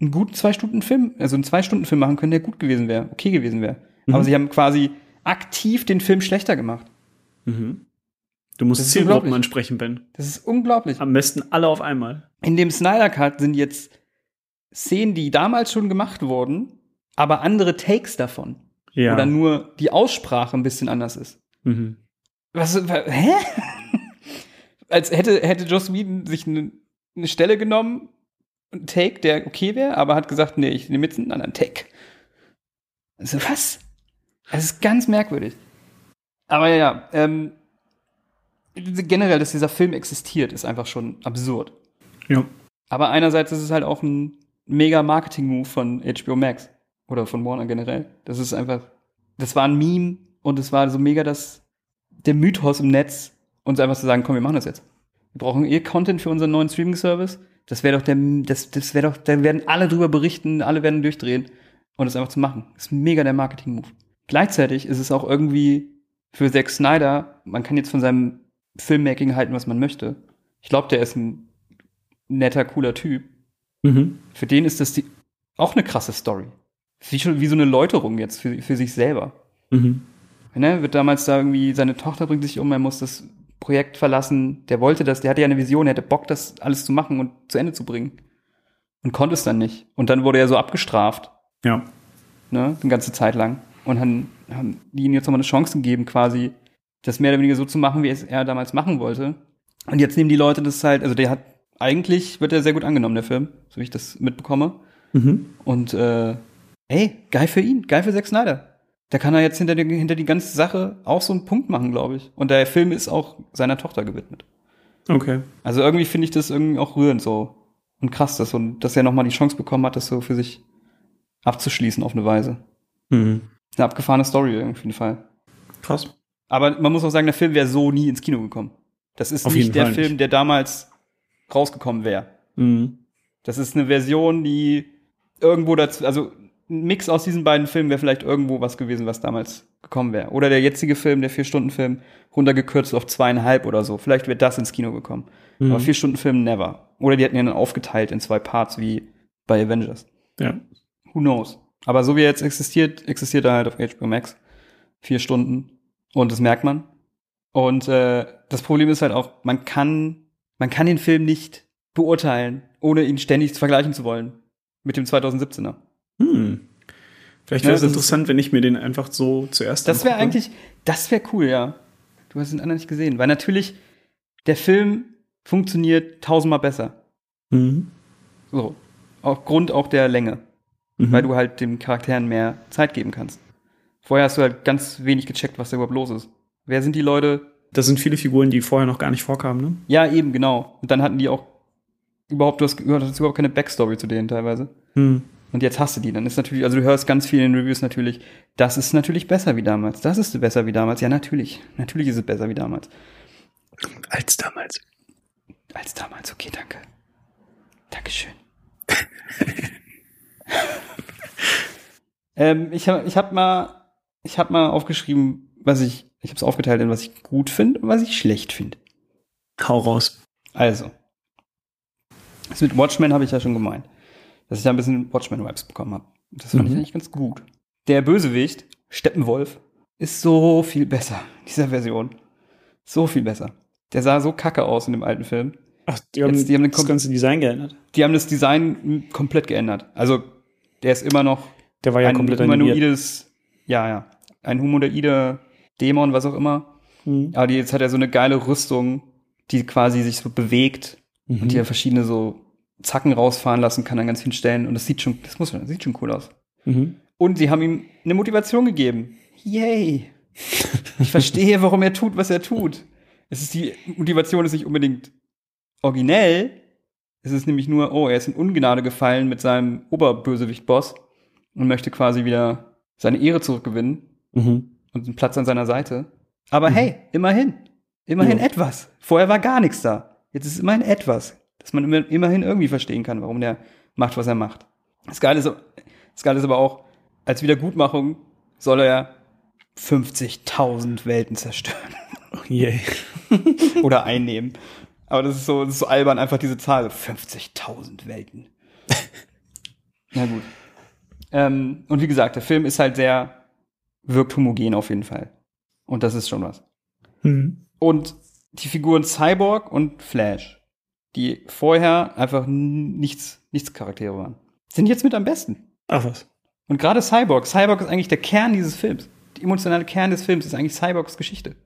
einen guten zwei Stunden Film, also einen zwei Stunden Film machen können, der gut gewesen wäre, okay gewesen wäre. Mhm. Aber sie haben quasi aktiv den Film schlechter gemacht. Mhm. Du musst Zielgruppen ansprechen, Ben. Das ist unglaublich. Am besten alle auf einmal. In dem Snyder Cut sind jetzt Szenen, die damals schon gemacht wurden, aber andere Takes davon. Ja. Oder nur die Aussprache ein bisschen anders ist. mhm. Was, wa- hä? Als hätte, hätte Joss Whedon sich eine eine Stelle genommen, einen Take, der okay wäre, aber hat gesagt, nee, ich nehme jetzt einen anderen Take. Also was? Das ist ganz merkwürdig. Aber ja, ähm, generell, dass dieser Film existiert, ist einfach schon absurd. Ja. Aber einerseits ist es halt auch ein mega Marketing-Move von HBO Max oder von Warner generell. Das ist einfach, das war ein Meme und es war so mega das, der Mythos im Netz, uns einfach zu sagen, komm, wir machen das jetzt. Wir brauchen eh Content für unseren neuen Streaming-Service. Das wäre doch der, das, das wäre doch, da werden alle drüber berichten, alle werden durchdrehen und das einfach zu machen. Das ist mega der Marketing-Move. Gleichzeitig ist es auch irgendwie für Zack Snyder, man kann jetzt von seinem Filmmaking halten, was man möchte. Ich glaube, der ist ein netter, cooler Typ. Mhm. Für den ist das die, auch eine krasse Story. Wie, schon, wie so eine Läuterung jetzt für, für sich selber. Mhm. Ne, wird damals da irgendwie, seine Tochter bringt sich um, er muss das Projekt verlassen. Der wollte das, der hatte ja eine Vision, er hatte Bock, das alles zu machen und zu Ende zu bringen. Und konnte es dann nicht. Und dann wurde er so abgestraft, Ja. ne, eine ganze Zeit lang. Und haben, haben die ihm jetzt nochmal eine Chance gegeben, quasi, das mehr oder weniger so zu machen, wie es er damals machen wollte. Und jetzt nehmen die Leute das halt, also der hat, eigentlich wird er sehr gut angenommen, der Film, so wie ich das mitbekomme. Mhm. Und äh, ey, geil für ihn, geil für Zack Snyder. Da kann er jetzt hinter, die- hinter die ganze Sache auch so einen Punkt machen, glaube ich. Und der Film ist auch seiner Tochter gewidmet. Okay. Also irgendwie finde ich das irgendwie auch rührend so. Und krass, dass, so, dass er nochmal die Chance bekommen hat, das so für sich abzuschließen auf eine Weise. Mhm. Eine abgefahrene Story auf jeden Fall. Krass. Aber man muss auch sagen, der Film wäre so nie ins Kino gekommen. Das ist Auf nicht der Fall Film, nicht. der damals rausgekommen wäre. Mhm. Das ist eine Version, die irgendwo dazu, also ein Mix aus diesen beiden Filmen wäre vielleicht irgendwo was gewesen, was damals gekommen wäre. Oder der jetzige Film, der Vier-Stunden-Film, runtergekürzt auf zweieinhalb oder so. Vielleicht wäre das ins Kino gekommen. Mhm. Aber Vier-Stunden-Film never. Oder die hätten ihn dann aufgeteilt in zwei Parts wie bei Avengers. Ja. Who knows? Aber so wie er jetzt existiert, existiert er halt auf HBO Max. Vier Stunden. Und das merkt man. Und äh, das Problem ist halt auch, man kann, man kann den Film nicht beurteilen, ohne ihn ständig vergleichen zu wollen mit dem 2017er. Hm. Vielleicht Ja, wäre es ist- interessant, wenn ich mir den einfach so zuerst Das wäre eigentlich, das wäre cool, ja. Du hast den anderen nicht gesehen, weil natürlich der Film funktioniert tausendmal besser. Mhm. So. Aufgrund auch der Länge. Mhm. weil du halt den Charakteren mehr Zeit geben kannst. Vorher hast du halt ganz wenig gecheckt, was da überhaupt los ist. Wer sind die Leute? Das sind viele Figuren, die vorher noch gar nicht vorkamen, ne? Ja, eben, genau. Und dann hatten die auch überhaupt, du hast, du hattest überhaupt keine Backstory zu denen teilweise. Hm. Und jetzt hast du die. Dann ist natürlich, also du hörst ganz viel in den Reviews natürlich, das ist natürlich besser wie damals. Das ist besser wie damals. Ja, natürlich. Natürlich ist es besser wie damals. Als damals. Als damals. Okay, danke. Dankeschön. ähm, ich habe ich hab mal, ich hab mal aufgeschrieben, was ich, ich habe es aufgeteilt in was ich gut finde und was ich schlecht finde. Hau raus. Also, das mit Watchmen habe ich ja schon gemeint, dass ich da ein bisschen Watchmen-Vibes bekommen habe. Das fand ich Mhm. eigentlich ganz gut. Der Bösewicht, Steppenwolf, ist so viel besser in dieser Version. So viel besser. Der sah so kacke aus in dem alten Film. Ach, die haben, Jetzt, die haben das ganze Design geändert. Die haben das Design komplett geändert. Also, der ist immer noch Der war ja ein komplett animiert. humanoides, ja, ja, ein humanoider Dämon, was auch immer. Mhm. Aber die, jetzt hat er so eine geile Rüstung, die quasi sich so bewegt Mhm. und die er verschiedene so Zacken rausfahren lassen kann an ganz vielen Stellen. Und das sieht schon, das muss man, das sieht schon cool aus. Mhm. Und sie haben ihm eine Motivation gegeben. Yay! Ich verstehe, warum er tut, was er tut. Es ist die Motivation ist nicht unbedingt originell. Es ist nämlich nur, oh, er ist in Ungnade gefallen mit seinem Oberbösewicht-Boss und möchte quasi wieder seine Ehre zurückgewinnen Mhm. und einen Platz an seiner Seite. Aber hey, immerhin. Immerhin Ja. etwas. Vorher war gar nichts da. Jetzt ist immerhin etwas, dass man immer, immerhin irgendwie verstehen kann, warum der macht, was er macht. Das Geile ist, das Geile ist aber auch, als Wiedergutmachung soll er 50.000 Welten zerstören Yay. oder einnehmen. Aber das ist so, das ist so albern, einfach diese Zahl. so 50.000 Welten. Na gut. Ähm, und wie gesagt, der Film ist halt sehr, wirkt homogen auf jeden Fall. Und das ist schon was. Mhm. Und die Figuren Cyborg und Flash, die vorher einfach nichts, nichts Charaktere waren, sind jetzt mit am besten. Ach was. Und gerade Cyborg, Cyborg ist eigentlich der Kern dieses Films. Der emotionale Kern des Films ist eigentlich Cyborgs Geschichte.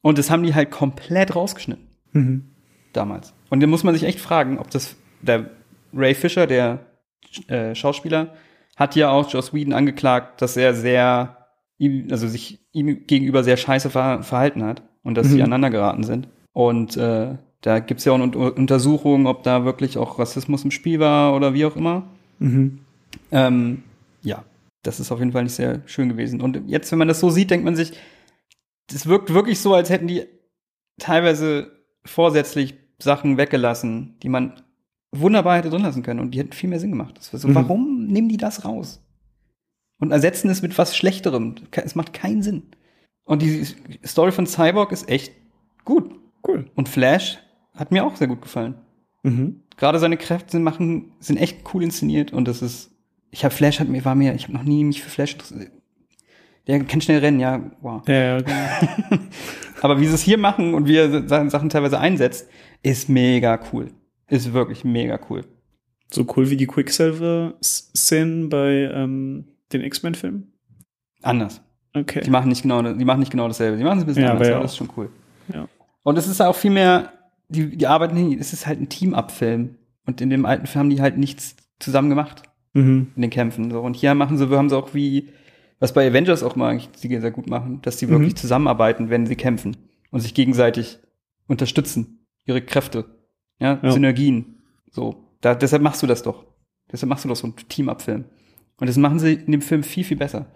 Und das haben die halt komplett rausgeschnitten Mhm. damals. Und da muss man sich echt fragen, ob das der Ray Fisher, der äh, Schauspieler, hat ja auch Joss Whedon angeklagt, dass er sehr, ihm, also sich ihm gegenüber sehr scheiße ver verhalten hat und dass sie Mhm. aneinander geraten sind. Und äh, da gibt's ja auch eine Unter- Untersuchung, ob da wirklich auch Rassismus im Spiel war oder wie auch immer. Mhm. Ähm, ja, das ist auf jeden Fall nicht sehr schön gewesen. Und jetzt, wenn man das so sieht, denkt man sich, das wirkt wirklich so, als hätten die teilweise vorsätzlich Sachen weggelassen, die man wunderbar hätte drin lassen können und die hätten viel mehr Sinn gemacht. Das war so, Mhm. warum nehmen die das raus? Und ersetzen es mit was Schlechterem. Es macht keinen Sinn. Und die Story von Cyborg ist echt gut. Cool. Und Flash hat mir auch sehr gut gefallen Mhm. gerade seine Kräfte sind machen sind echt cool inszeniert und das ist ich habe Flash hat mir war mir ich habe noch nie mich für Flash interessiert. der kann schnell rennen ja wow Ja, ja, genau. aber wie sie es hier machen und wie er Sachen teilweise einsetzt ist mega cool ist wirklich mega cool So cool wie die Quicksilver-Szenen bei ähm, den X-Men-Filmen. anders Okay. die machen nicht genau die machen nicht genau dasselbe die machen es ein bisschen Ja, anders aber ja das ist schon cool Ja. und es ist auch viel mehr die die arbeiten es ist halt ein Team-Up-Film und in dem alten Film haben die halt nichts zusammen gemacht Mhm. in den Kämpfen. So. Und hier machen sie, haben sie auch wie, was bei Avengers auch mal eigentlich die sehr gut machen, dass die wirklich Mhm. zusammenarbeiten, wenn sie kämpfen und sich gegenseitig unterstützen, ihre Kräfte, ja, Ja. Synergien. So, da, deshalb machst du das doch. Deshalb machst du doch so einen Team-Up-Film. Und das machen sie in dem Film viel, viel besser.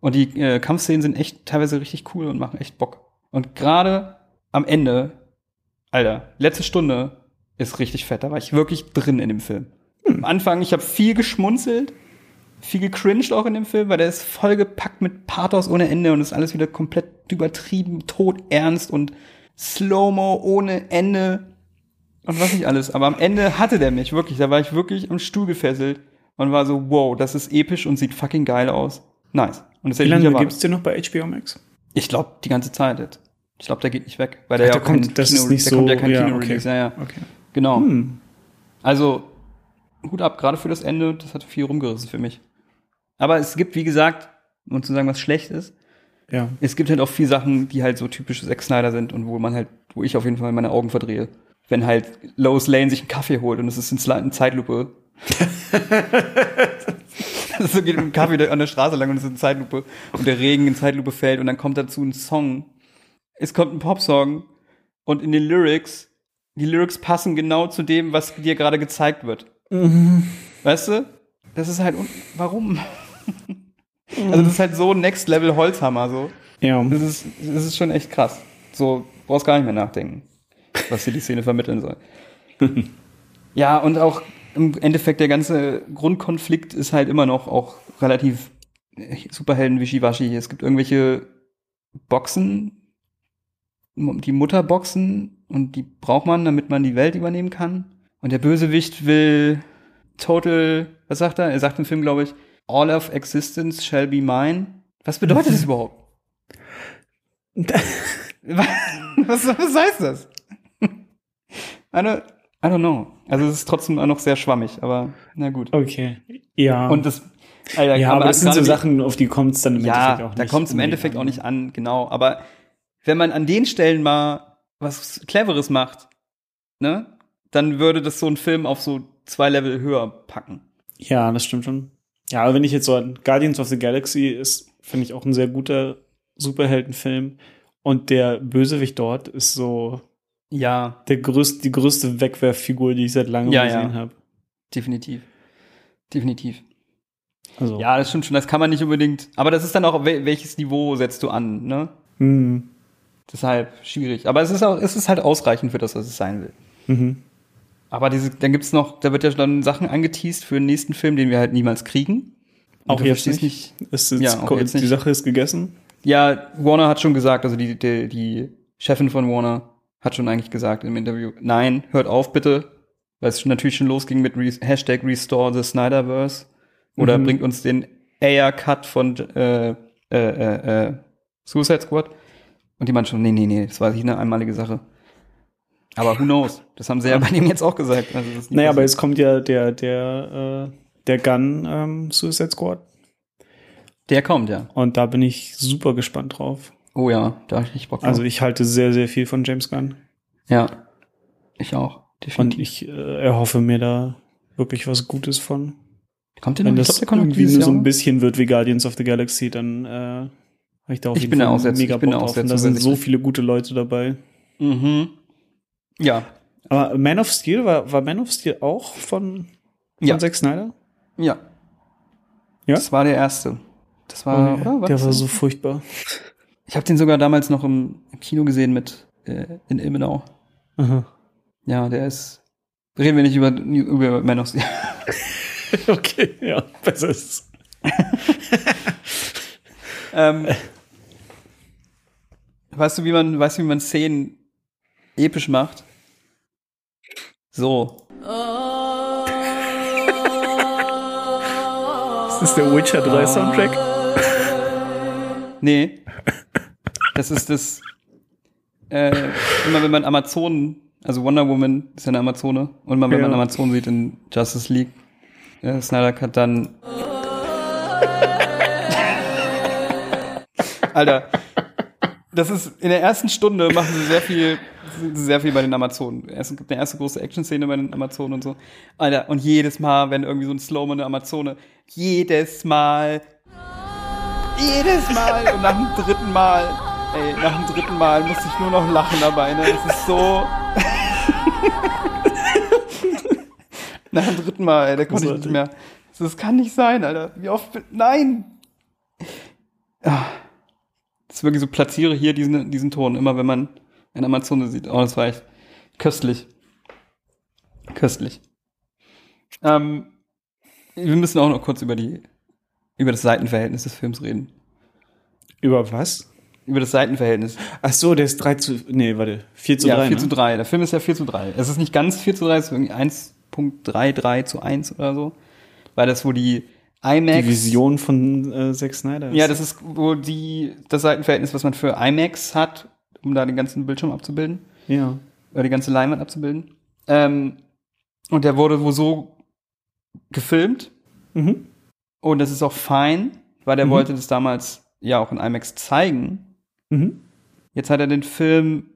Und die äh, Kampfszenen sind echt teilweise richtig cool und machen echt Bock. Und gerade am Ende, Alter, letzte Stunde ist richtig fett. Da war ich wirklich drin in dem Film. Am Anfang, ich habe viel geschmunzelt, viel gecringed auch in dem Film, weil der ist vollgepackt mit Pathos ohne Ende und ist alles wieder komplett übertrieben, tot ernst und Slow-Mo ohne Ende und was nicht alles. Aber am Ende hatte der mich wirklich. Da war ich wirklich am Stuhl gefesselt und war so, wow, das ist episch und sieht fucking geil aus. Nice. Und das Wie lange gibt's den noch bei HBO Max? Ich glaube, die ganze Zeit jetzt. Ich glaube, der geht nicht weg, weil der Ach, ja der kein kommt- das Kino, ist nicht der so- kommt ja kein ja, Kino-Release. okay. Ja, ja. Okay. Genau. Hm. Also, Hut ab, gerade für das Ende, das hat viel rumgerissen für mich. Aber es gibt, wie gesagt, um zu sagen, was schlecht ist, Ja. es gibt halt auch viele Sachen, die halt so typisch Zack Snyder sind und wo man halt, wo ich auf jeden Fall meine Augen verdrehe. Wenn halt Lois Lane sich einen Kaffee holt und es ist in Zeitlupe. so geht mit dem Kaffee an der Straße lang und es ist in Zeitlupe und der Regen in Zeitlupe fällt und dann kommt dazu ein Song. Es kommt ein Popsong und in den Lyrics, die Lyrics passen genau zu dem, was dir gerade gezeigt wird. Weißt du? Das ist halt, warum? also das ist halt so Next Level Holzhammer so. Ja. Das ist, das ist schon echt krass. So, brauchst gar nicht mehr nachdenken, was hier die Szene vermitteln soll. ja, und auch im Endeffekt der ganze Grundkonflikt ist halt immer noch auch relativ äh, Superhelden-Wischiwaschi. Es gibt irgendwelche Boxen, die Mutterboxen, und die braucht man, damit man die Welt übernehmen kann. Und der Bösewicht will total, was sagt er? Er sagt im Film, glaube ich, all of existence shall be mine. Was bedeutet das überhaupt? was, was heißt das? I don't, I don't know. Also es ist trotzdem auch noch sehr schwammig, aber na gut. Okay. Ja. Und das, Alter, ja, aber das sind so Sachen, auf die kommt es dann im ja, Endeffekt auch nicht. da kommt es im Endeffekt auch nicht an, genau. Aber wenn man an den Stellen mal was Cleveres macht, ne, dann würde das so einen Film auf so zwei Level höher packen. Ja, das stimmt schon. Ja, aber wenn ich jetzt so an Guardians of the Galaxy ist, finde ich auch ein sehr guter Superheldenfilm. Und der Bösewicht dort ist so Ja, der größte, die größte Wegwerffigur, die ich seit langem Ja, gesehen ja. habe. definitiv. Definitiv. Also, Ja, das stimmt schon, das kann man nicht unbedingt. Aber das ist dann auch, wel- welches Niveau setzt du an, ne? Mhm. Deshalb schwierig. Aber es ist auch, es ist halt ausreichend für das, was es sein will. Mhm. Aber diese, dann gibt's noch, da wird ja dann Sachen angeteased für den nächsten Film, den wir halt niemals kriegen. Und Auch jetzt verstehst nicht. Ist jetzt, Ja, auch jetzt die nicht. Sache ist gegessen. Ja, Warner hat schon gesagt, also die, die, die Chefin von Warner hat schon eigentlich gesagt im Interview, nein, hört auf bitte, weil es natürlich schon losging mit Re Hashtag Restore the Snyderverse oder Mhm. bringt uns den Air-Cut von äh, äh, äh, äh, Suicide Squad. Und die meinen schon, nee, nee, nee, das war hier eine einmalige Sache. Aber who knows? Das haben sie ja bei dem jetzt auch gesagt. Also Naja, aber jetzt kommt ja der, der, äh, der Gun ähm, Suicide Squad. der kommt, ja. Und da bin ich super gespannt drauf. Oh ja, da hab ich richtig Bock drauf. Also ich halte sehr, sehr viel von James Gunn. ja, ich auch. Und Definitiv. ich äh, erhoffe mir da wirklich was Gutes von. kommt der noch? Wenn das glaub, der irgendwie nur so ein bisschen wird wie Guardians of the Galaxy, dann äh, habe ich da auf Ich jeden bin Fall auch sehr- mega ich bin Bock drauf. Und da sind so viele gute Leute dabei. Mhm. Ja, Aber Man of Steel, war, war Man of Steel auch von, von Ja. Zack Snyder? ja. Ja? Das war der erste. Das war, Oh, oder? der das war so furchtbar. Ich habe den sogar damals noch im, im Kino gesehen mit äh, in Ilmenau. Aha. Ja, der ist. Reden wir nicht über, über Man of Steel. Okay, ja, besser ist ähm, weißt du, wie man, weißt du, wie man Szenen episch macht? So. Ist das der Witcher 3 Soundtrack? Nee. Das ist das. Äh, immer wenn man Amazonen, also Wonder Woman ist ja eine Amazone, und immer wenn Ja. man Amazonen sieht in Justice League, äh, Snyder Cut, dann. Alter, das ist in der ersten Stunde machen sie sehr viel, sehr viel bei den Amazonen. Es gibt eine erste große Action-Szene bei den Amazonen und so. Alter, und jedes Mal, wenn irgendwie so ein Slow-Mo eine Amazone, jedes Mal jedes Mal und nach dem dritten Mal, ey, nach dem dritten Mal musste ich nur noch lachen dabei, ne? Das ist so. nach dem dritten Mal, ey, da konnte ich nicht mehr. Das kann nicht sein, Alter. Wie oft. Nein! Ah. Das ist wirklich so, platziere hier diesen, diesen Ton, immer wenn man eine Amazone sieht. Oh, das war echt köstlich. Köstlich. Ähm, wir müssen auch noch kurz über die über das Seitenverhältnis des Films reden. Über was? Über das Seitenverhältnis. Ach so, der ist 3 zu, nee, warte, 4 zu ja, 3. 4 ne? zu 3. Der Film ist ja 4 zu 3. Es ist nicht ganz 4 zu 3, es ist irgendwie 1.33 zu 1 oder so. Weil das, wo die IMAX. Die Vision von äh, Zack Snyder. Ja, das ist wo die, das Seitenverhältnis, was man für IMAX hat, um da den ganzen Bildschirm abzubilden. Ja. Oder die ganze Leinwand abzubilden. Ähm, und der wurde wo so gefilmt. Mhm. Und das ist auch fein, weil der Mhm. wollte das damals ja auch in IMAX zeigen. Mhm. Jetzt hat er den Film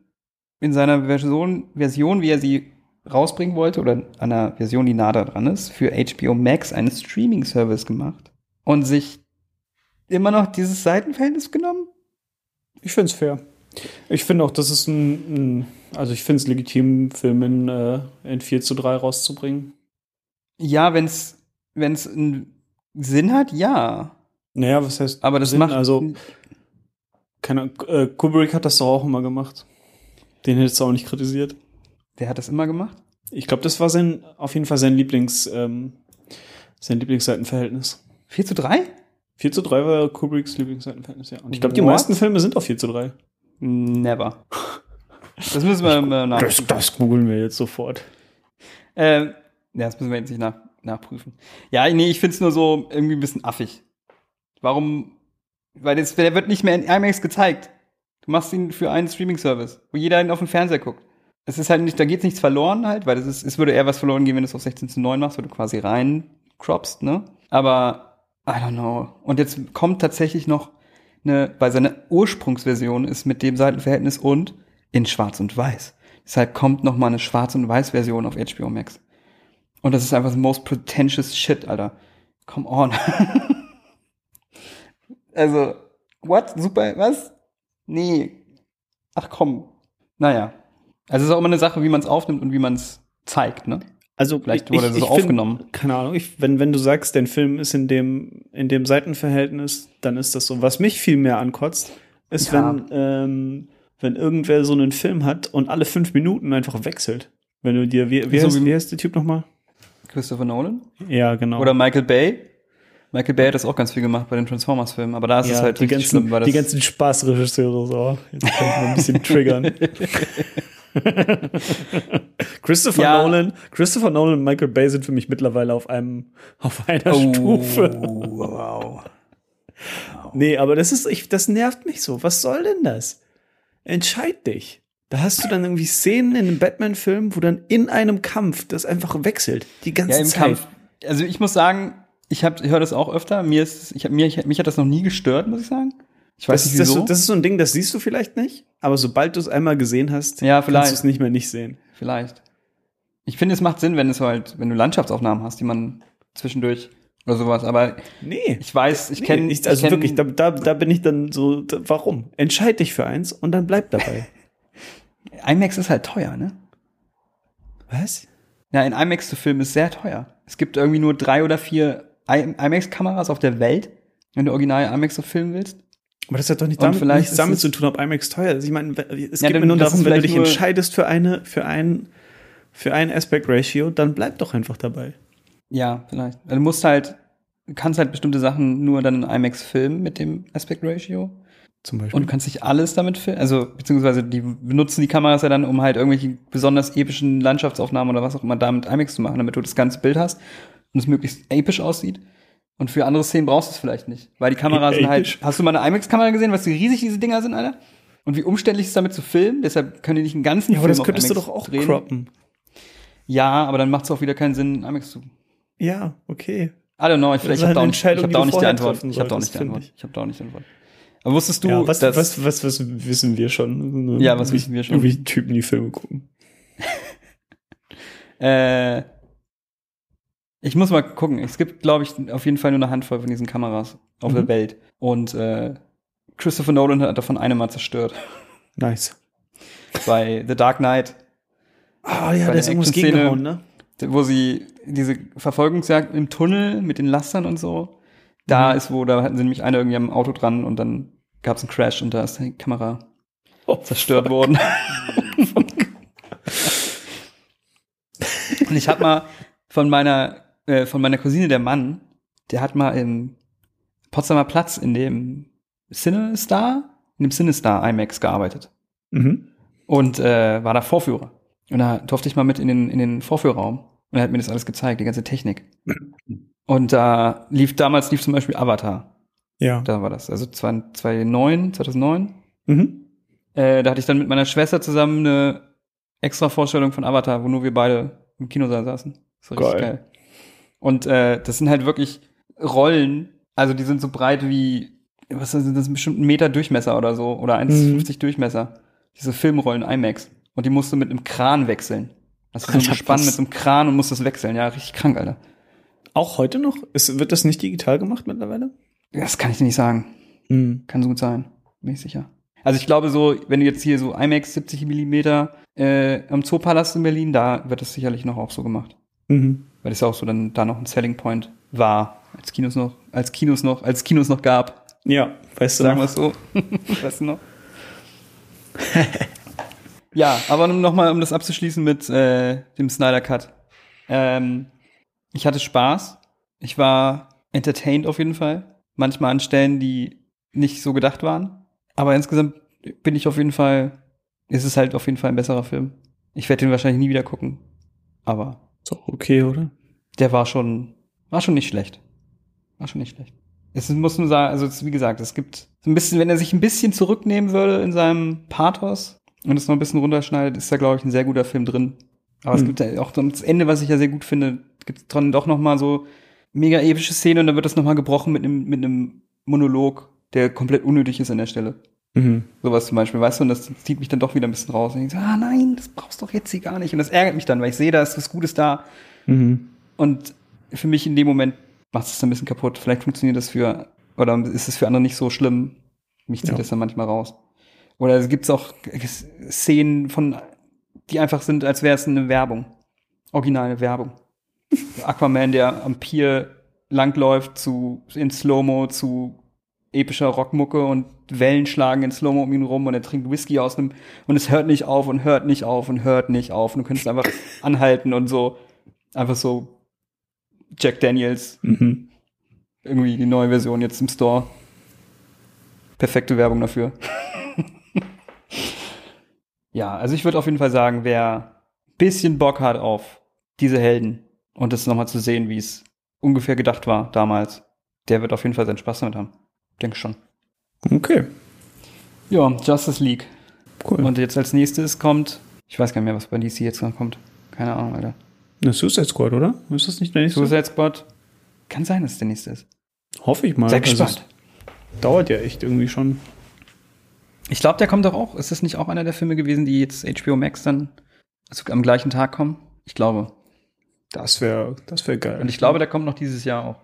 in seiner Version, Version, wie er sie rausbringen wollte, oder einer Version, die nah dran ist, für HBO Max einen Streaming-Service gemacht und sich immer noch dieses Seitenverhältnis genommen. Ich find's fair. Ich finde auch, das ist ein, ein also ich finde es legitim, Filme in, äh, in 4 zu 3 rauszubringen. Ja, wenn's wenn's einen Sinn hat, ja. Naja, was heißt Aber das Sinn? macht Also, keine Ahnung, äh, Kubrick hat das doch auch immer gemacht. Den hättest du auch nicht kritisiert. der hat das immer gemacht. Ich glaube, das war sein, auf jeden Fall sein Lieblings, ähm, sein Lieblingsseitenverhältnis. 4 zu 3? 4 zu 3 war Kubricks Lieblingsseitenverhältnis, ja. Und ich glaube, die meisten Filme sind auf 4 zu 3. Never. Das müssen wir mal nach. Das, das googeln wir jetzt sofort. Ähm, ja, das müssen wir jetzt nicht nach, nachprüfen. Ja, nee, ich find's nur so irgendwie ein bisschen affig. Warum? Weil das, der wird nicht mehr in IMAX gezeigt. Du machst ihn für einen Streaming-Service, wo jeder ihn auf dem Fernseher guckt. Es ist halt nicht, da geht nichts verloren halt, weil das ist, es würde eher was verloren gehen, wenn du es auf 16 zu 9 machst, wo du quasi rein croppst, ne? Aber, I don't know. Und jetzt kommt tatsächlich noch eine, bei seiner Ursprungsversion ist mit dem Seitenverhältnis und in Schwarz und Weiß. Deshalb kommt noch mal eine Schwarz- und Weiß-Version auf HBO Max. Und das ist einfach the most pretentious shit, Alter. Come on. also, what? Super, was? Nee. Ach komm. Naja. Also es ist auch immer eine Sache, wie man es aufnimmt und wie man es zeigt, ne? Also Vielleicht wurde das so find- aufgenommen. keine Ahnung. Ich, wenn, wenn du sagst, dein Film ist in dem, in dem Seitenverhältnis, dann ist das so. Was mich viel mehr ankotzt, ist, Ja. wenn, ähm, wenn irgendwer so einen Film hat und alle fünf Minuten einfach wechselt. Wenn du dir, wie, wie, So heißt, wie heißt der Typ nochmal? Christopher Nolan? Ja, genau. Oder Michael Bay? Michael Bay hat das auch ganz viel gemacht bei den Transformers-Filmen, aber da ist es ja, halt die, richtig ganzen, schlimm, weil die ganzen Spaßregisseure so. Jetzt kann ich mal ein bisschen triggern. Christopher Ja. Nolan, Christopher Nolan und Michael Bay sind für mich mittlerweile auf einem, auf einer Oh. Stufe. wow. Nee, aber das ist, ich, das nervt mich so. Was soll denn das? Entscheid dich. Da hast du dann irgendwie Szenen in einem Batman-Film, wo dann in einem Kampf das einfach wechselt. Die ganze Ja, im Zeit. Kampf. Also ich muss sagen, ich hab, ich höre das auch öfter. Mir ist, ich hab, mir, ich, mich hat das noch nie gestört, muss ich sagen. Ich weiß Das, nicht ist- das, wieso. so- das ist so ein Ding, das siehst du vielleicht nicht, aber sobald du es einmal gesehen hast, Ja, kannst du es nicht mehr nicht sehen. Vielleicht. Ich finde, es macht Sinn, wenn es halt, wenn du Landschaftsaufnahmen hast, die man zwischendurch oder sowas. Aber Nee. ich weiß, ich Nee, kenne, ich, also kenn, wirklich, da, da, da bin ich dann so, da, warum? Entscheid dich für eins und dann bleib dabei. IMAX ist halt teuer, ne? Was? Ja, in IMAX zu filmen ist sehr teuer. Es gibt irgendwie nur drei oder vier IMAX-Kameras auf der Welt, wenn du original IMAX so filmen willst. Aber das hat doch nicht damit, nichts damit zu tun, ob IMAX teuer ist. Ich meine, es Ja, geht mir nur darum, wenn du dich entscheidest für eine, für ein, für ein Aspect Ratio, dann bleib doch einfach dabei. Ja, vielleicht. Du musst halt, du kannst halt bestimmte Sachen nur dann in IMAX filmen mit dem Aspect Ratio. Zum Beispiel. Und du kannst nicht alles damit filmen. Also, beziehungsweise die benutzen die Kameras ja dann, um halt irgendwelche besonders epischen Landschaftsaufnahmen oder was auch immer da mit IMAX zu machen, damit du das ganze Bild hast und es möglichst episch aussieht. Und für andere Szenen brauchst du es vielleicht nicht. Weil die Kameras sind halt. Hast du mal eine IMAX-Kamera gesehen, was wie riesig diese Dinger sind, Alter? Und wie umständlich es ist, damit zu filmen? Deshalb können die nicht einen ganzen ja, aber Film das könntest du doch auch drehen. croppen. Ja, aber dann macht es auch wieder keinen Sinn, IMAX zu. Ja, okay. I don't know, ich, ist ich habe da nicht, ich hab die da auch nicht die Antwort. Ich habe da auch nicht die Antwort. ich. Habe da auch nicht die Antwort. Aber wusstest du, ja, was, dass was, was, was wissen wir schon? Ja, was wissen wir schon? Wie Typen die Filme gucken. Äh, ich muss mal gucken. Es gibt, glaube ich, auf jeden Fall nur eine Handvoll von diesen Kameras auf Mhm. der Welt. Und äh, Christopher Nolan hat davon eine mal zerstört. Nice. Bei The Dark Knight, Ah ja, Bei da ist irgendwas gegengehauen, ne? wo sie diese Verfolgungsjagd im Tunnel mit den Lastern und so, da Mhm. ist wo, da hatten sie nämlich eine irgendwie am Auto dran und dann gab es einen Crash und da ist die Kamera Oh, zerstört worden. und ich hab mal von meiner, äh, von meiner Cousine, der Mann, der hat mal im Potsdamer Platz in dem CineStar, in dem CineStar IMAX gearbeitet Mhm. und äh, war da Vorführer. Und da durfte ich mal mit in den, in den Vorführraum und er hat mir das alles gezeigt, die ganze Technik. Und da lief, damals lief zum Beispiel Avatar. Ja. Da war das, also 2009, 2009. Mhm. Äh, da hatte ich dann mit meiner Schwester zusammen eine extra Vorstellung von Avatar, wo nur wir beide im Kinosaal saßen. Das war richtig Geil. Und äh, das sind halt wirklich Rollen, also die sind so breit wie, was sind das, bestimmt ein Meter Durchmesser oder so, oder 1,50 Durchmesser. Diese Filmrollen IMAX. Und die musst du mit einem Kran wechseln. Das ist so ein Alter, Gespann was? mit so einem Kran und musst das wechseln. Ja, richtig krank, Alter. Auch heute noch? Ist, wird das nicht digital gemacht mittlerweile? Das kann ich dir nicht sagen. Mhm. Kann so gut sein. Bin ich sicher. Also ich glaube so, wenn du jetzt hier so IMAX 70 Millimeter äh, am Zoopalast in Berlin, da wird das sicherlich noch auch so gemacht. Mhm. Weil das ja auch so dann da noch ein Selling Point war, als Kinos noch, als Kinos noch, als Kinos noch gab. Ja, weißt du Sagen wir es so. weißt du noch? ja, aber nochmal, um das abzuschließen mit äh, dem Snyder Cut. Ähm, ich hatte Spaß. Ich war entertained auf jeden Fall. Manchmal an Stellen, die nicht so gedacht waren. Aber insgesamt bin ich auf jeden Fall, ist es halt auf jeden Fall ein besserer Film. Ich werde den wahrscheinlich nie wieder gucken. Aber Ist doch okay, oder? der war schon, war schon nicht schlecht. War schon nicht schlecht. es muss nur sagen, also es, wie gesagt, es gibt so ein bisschen, wenn er sich ein bisschen zurücknehmen würde in seinem Pathos und es noch ein bisschen runterschneidet, ist da, glaube ich, ein sehr guter Film drin. Aber es Mhm. gibt ja auch das Ende, was ich ja sehr gut finde, gibt es dann doch noch mal so mega epische Szene und dann wird das noch mal gebrochen mit einem mit einem Monolog, der komplett unnötig ist an der Stelle. Mhm. Sowas zum Beispiel, weißt du, und das zieht mich dann doch wieder ein bisschen raus. Und ich so, ah nein, das brauchst du doch jetzt hier gar nicht. Und das ärgert mich dann, weil ich sehe, da ist was Gutes da. Mhm. Und für mich in dem Moment macht es dann ein bisschen kaputt. Vielleicht funktioniert das für, oder ist es für andere nicht so schlimm. Mich zieht Ja. das dann manchmal raus. Oder es gibt auch Szenen von, die einfach sind, als wäre es eine Werbung. Originale Werbung. Aquaman, der am Pier langläuft zu, in Slow-Mo zu epischer Rockmucke und Wellen schlagen in Slow-Mo um ihn rum und er trinkt Whisky aus einem, und es hört nicht auf und hört nicht auf und hört nicht auf und du könntest einfach anhalten und so, einfach so Jack Daniels, Mhm. irgendwie die neue Version jetzt im Store. Perfekte Werbung dafür. ja, also ich würde auf jeden Fall sagen, wer ein bisschen Bock hat auf diese Helden und das nochmal zu sehen, wie es ungefähr gedacht war damals, der wird auf jeden Fall seinen Spaß damit haben. Denke schon. Okay, Ja, Justice League. cool. Und jetzt als nächstes kommt, ich weiß gar nicht mehr, was bei DC jetzt noch kommt. Keine Ahnung, Alter. Eine Suicide Squad, oder? Ist das nicht der nächste? Suicide Squad. Kann sein, dass es der nächste ist. Hoffe ich mal. Sei Also gespannt. es dauert ja echt irgendwie schon. Ich glaube, der kommt doch auch. Ist das nicht auch einer der Filme gewesen, die jetzt HBO Max dann also am gleichen Tag kommen? Ich glaube. Das wäre das wär geil. Und ich glaube, der kommt noch dieses Jahr auch.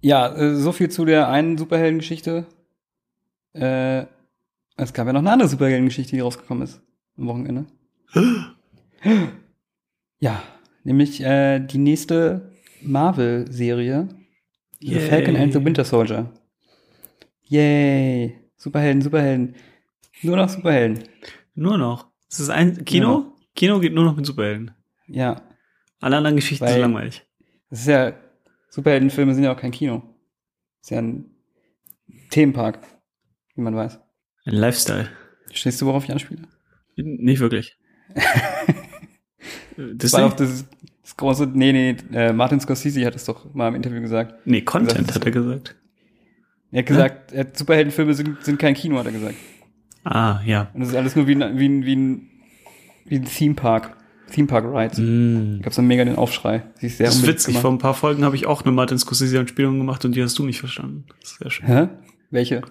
Ja, äh, so viel zu der einen Superheldengeschichte. Äh, es gab ja noch eine andere Superheldengeschichte, die rausgekommen ist am Wochenende. ja, nämlich äh, die nächste Marvel-Serie. The. Falcon and the Winter Soldier. Yay. Superhelden, Superhelden. Nur noch Superhelden. Nur noch. Es ist ein Kino? Kino geht nur noch mit Superhelden. Ja. Alle anderen Geschichten Weil- sind langweilig. Das ist ja, Superheldenfilme sind ja auch kein Kino. Ist ja ein Themenpark, wie man weiß. Ein Lifestyle. Stehst du, worauf ich anspiele? Nicht wirklich. Das war doch das, das große, nee, nee, äh, Martin Scorsese hat es doch mal im Interview gesagt. Nee, Content, Das- hat er gesagt. Er hat gesagt, hat, Superheldenfilme sind, sind kein Kino, hat er gesagt. Ah, ja. Und das ist alles nur wie ein, wie ein, wie ein, wie ein Theme Park. Theme Park Rides. Mm. Ich gab so mega den Aufschrei. Sie ist sehr Das ist witzig. gemacht. Vor ein paar Folgen habe ich auch eine Martin Scorsese-Anspielung gemacht und die hast du nicht verstanden. Das ist sehr schön. Hä? Welche?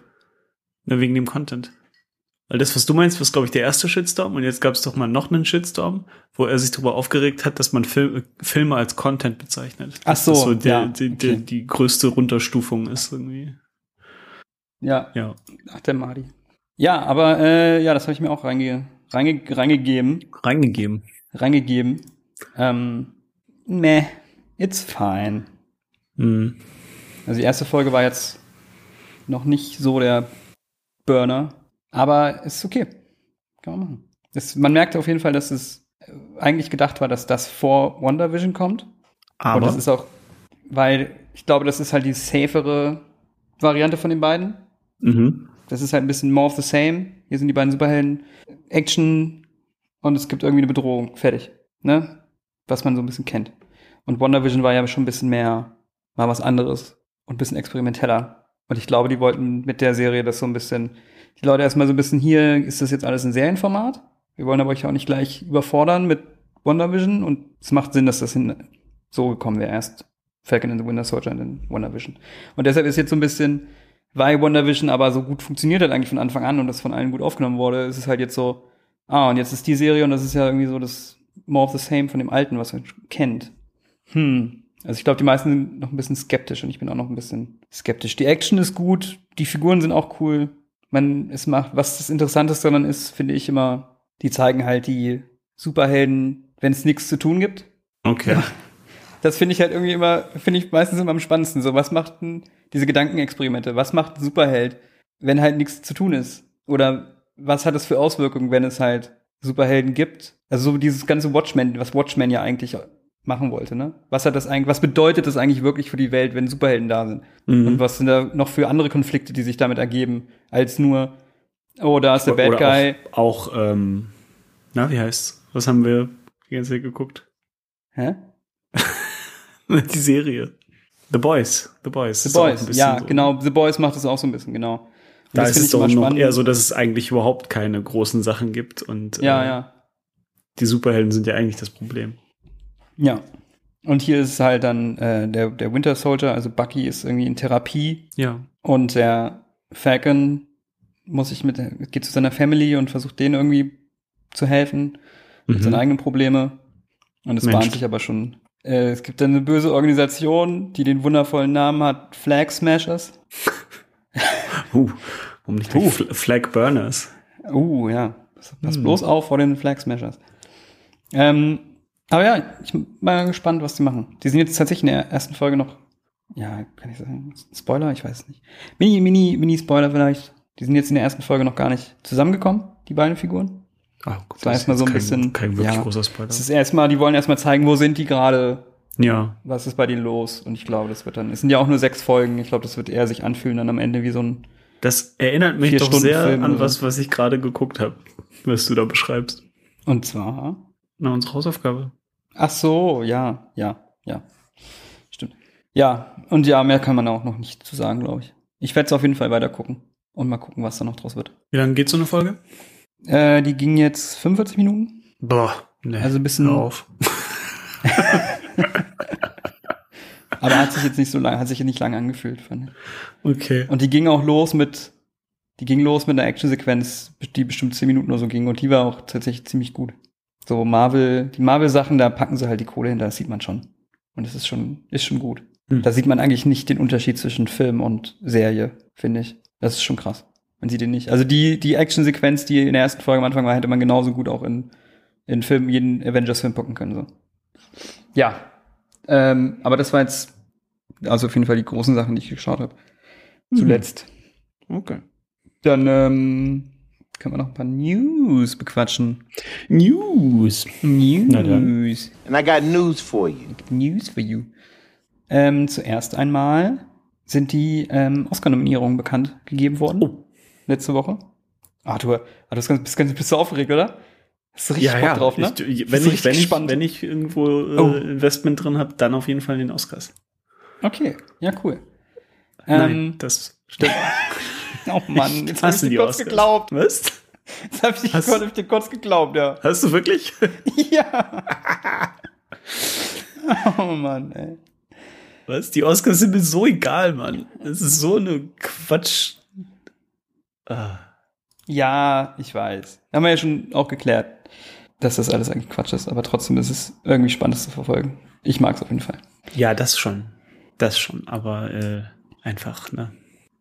Na, wegen dem Content. Weil das, was du meinst, was, glaube ich, der erste Shitstorm und jetzt gab es doch mal noch einen Shitstorm, wo er sich darüber aufgeregt hat, dass man Film, Filme als Content bezeichnet. Ach so, das so der, ja, die, okay. die, die größte Runterstufung ist irgendwie. Ja, Ja. ach, der Marty. Ja, aber äh, ja, das habe ich mir auch reinge, reinge, reingegeben. Reingegeben. Reingegeben. Ähm, meh, it's fine. Mhm. Also die erste Folge war jetzt noch nicht so der Burner, aber ist okay. Kann man machen. Es, man merkt auf jeden Fall, dass es äh, eigentlich gedacht war, dass das vor Wonder Vision kommt. Und Aber das ist auch, weil ich glaube, das ist halt die safere Variante von den beiden. mhm. Das ist halt ein bisschen more of the same. Hier sind die beiden Superhelden, Action und es gibt irgendwie eine Bedrohung. Fertig. Ne? Was man so ein bisschen kennt. Und Wonder Vision war ja schon ein bisschen mehr, mal was anderes und ein bisschen experimenteller. Und ich glaube, die wollten mit der Serie das so ein bisschen, die Leute erstmal so ein bisschen hier, ist das jetzt alles ein Serienformat? Wir wollen aber euch auch nicht gleich überfordern mit Wonder Vision und es macht Sinn, dass das hin, so gekommen wäre erst. Falcon and the Winter Soldier und dann Wonder Vision. Und deshalb ist jetzt so ein bisschen, weil WandaVision aber so gut funktioniert hat eigentlich von Anfang an und das von allen gut aufgenommen wurde, ist es halt jetzt so, ah, und jetzt ist die Serie und das ist ja irgendwie so das More of the Same von dem Alten, was man kennt. Hm. Also ich glaube, die meisten sind noch ein bisschen skeptisch und ich bin auch noch ein bisschen skeptisch. Die Action ist gut, die Figuren sind auch cool. Man, es macht, was das Interessanteste daran ist, finde ich immer, die zeigen halt die Superhelden, wenn es nichts zu tun gibt. Okay. Das finde ich halt irgendwie immer, finde ich meistens immer am spannendsten. So, was macht denn diese Gedankenexperimente? Was macht ein Superheld, wenn halt nichts zu tun ist? Oder was hat es für Auswirkungen, wenn es halt Superhelden gibt? Also so dieses ganze Watchmen, was Watchmen ja eigentlich machen wollte, ne? Was hat das eigentlich, was bedeutet das eigentlich wirklich für die Welt, wenn Superhelden da sind? Mhm. Und was sind da noch für andere Konflikte, die sich damit ergeben, als nur, oh, da ist der Bad Oder Guy. Auch, auch ähm, na, wie heißt's? Was haben wir die ganze Zeit geguckt? Hä? die Serie. The Boys. The Boys. The Boys, ja, genau. The Boys macht das auch so ein bisschen, genau. Da das ist es doch noch spannend. eher so, dass es eigentlich überhaupt keine großen Sachen gibt und Ja, äh, ja. die Superhelden sind ja eigentlich das Problem. Ja. Und hier ist es halt dann äh, der, der Winter Soldier, also Bucky ist irgendwie in Therapie Ja. und der Falcon muss sich mit, geht zu seiner Family und versucht denen irgendwie zu helfen mit Mhm. seinen eigenen Probleme. Und es bahnt sich aber schon. Äh, es gibt dann eine böse Organisation, die den wundervollen Namen hat, Flag Smashers. Uh, warum nicht uh. Flag Burners? Uh, ja. Pass, pass Hm. bloß auf vor den Flag Smashers. Ähm, aber ja, ich bin mal gespannt, was die machen. Die sind jetzt tatsächlich in der ersten Folge noch, ja, kann ich sagen, Spoiler, ich weiß es nicht. Mini, mini, mini Spoiler vielleicht. Die sind jetzt in der ersten Folge noch gar nicht zusammengekommen, die beiden Figuren. Ah, Das war erstmal so ein kein, bisschen. Kein wirklich ja, großer Spoiler. Es ist erstmal, die wollen erstmal zeigen, wo sind die gerade, Ja. was ist bei denen los. Und ich glaube, das wird dann, es sind ja auch nur sechs Folgen. Ich glaube, das wird eher sich anfühlen dann am Ende wie so ein, Das erinnert mich doch Stunden sehr Film an oder was, was ich gerade geguckt habe, was du da beschreibst. und zwar, Na, unsere Hausaufgabe. Ach so, ja, ja, ja. Stimmt. Ja, und ja, mehr kann man auch noch nicht zu sagen, glaube ich. Ich werde es auf jeden Fall weiter gucken und mal gucken, was da noch draus wird. Wie lange geht so eine Folge? Äh, die ging jetzt 45 Minuten. Boah, nee. Also ein bisschen- Hör auf. Aber hat sich jetzt nicht so lange, hat sich nicht lange angefühlt, fand ich. Okay. Und die ging auch los mit, die ging los mit einer Actionsequenz, die bestimmt 10 Minuten oder so ging und die war auch tatsächlich ziemlich gut. So Marvel, die Marvel-Sachen, da packen sie halt die Kohle hin, das sieht man schon. Und es ist schon, ist schon gut. Hm. Da sieht man eigentlich nicht den Unterschied zwischen Film und Serie, finde ich. Das ist schon krass. Man sieht ihn nicht. Also die, die Actionsequenz, die in der ersten Folge am Anfang war, hätte man genauso gut auch in, in Film, jeden Avengers-Film packen können, so. Ja. Ähm, aber das war jetzt, also auf jeden Fall die großen Sachen, die ich geschaut habe. Zuletzt. Okay. Dann ähm, können wir noch ein paar News bequatschen. News. Na dann. News. And I got news for you. News for you. Ähm, zuerst einmal sind die ähm, Oscar-Nominierungen bekannt gegeben worden. Oh. Letzte Woche. Arthur, du bist, ganz, bist, ganz, bist du aufgeregt, oder? Hast du richtig Ja, Bock ja. drauf, ne? Ich, wenn, ich, wenn, ich, wenn ich irgendwo äh, Oh. Investment drin habe, dann auf jeden Fall in den Oscars. Okay, ja, cool. Nein, Ähm, das stimmt. oh Mann, jetzt Hast du dir kurz Oscars? geglaubt. Was? Jetzt hab ich, Hast- hab dir kurz geglaubt, ja. Hast du wirklich? Ja. oh Mann, ey. Was? Die Oscars sind mir so egal, Mann. Das ist so eine Quatsch. Ah. Ja, ich weiß. Haben wir ja schon auch geklärt, dass das alles eigentlich Quatsch ist, aber trotzdem ist es irgendwie spannend das zu verfolgen. Ich mag es auf jeden Fall. Ja, das schon. Das schon. Aber äh, einfach, ne?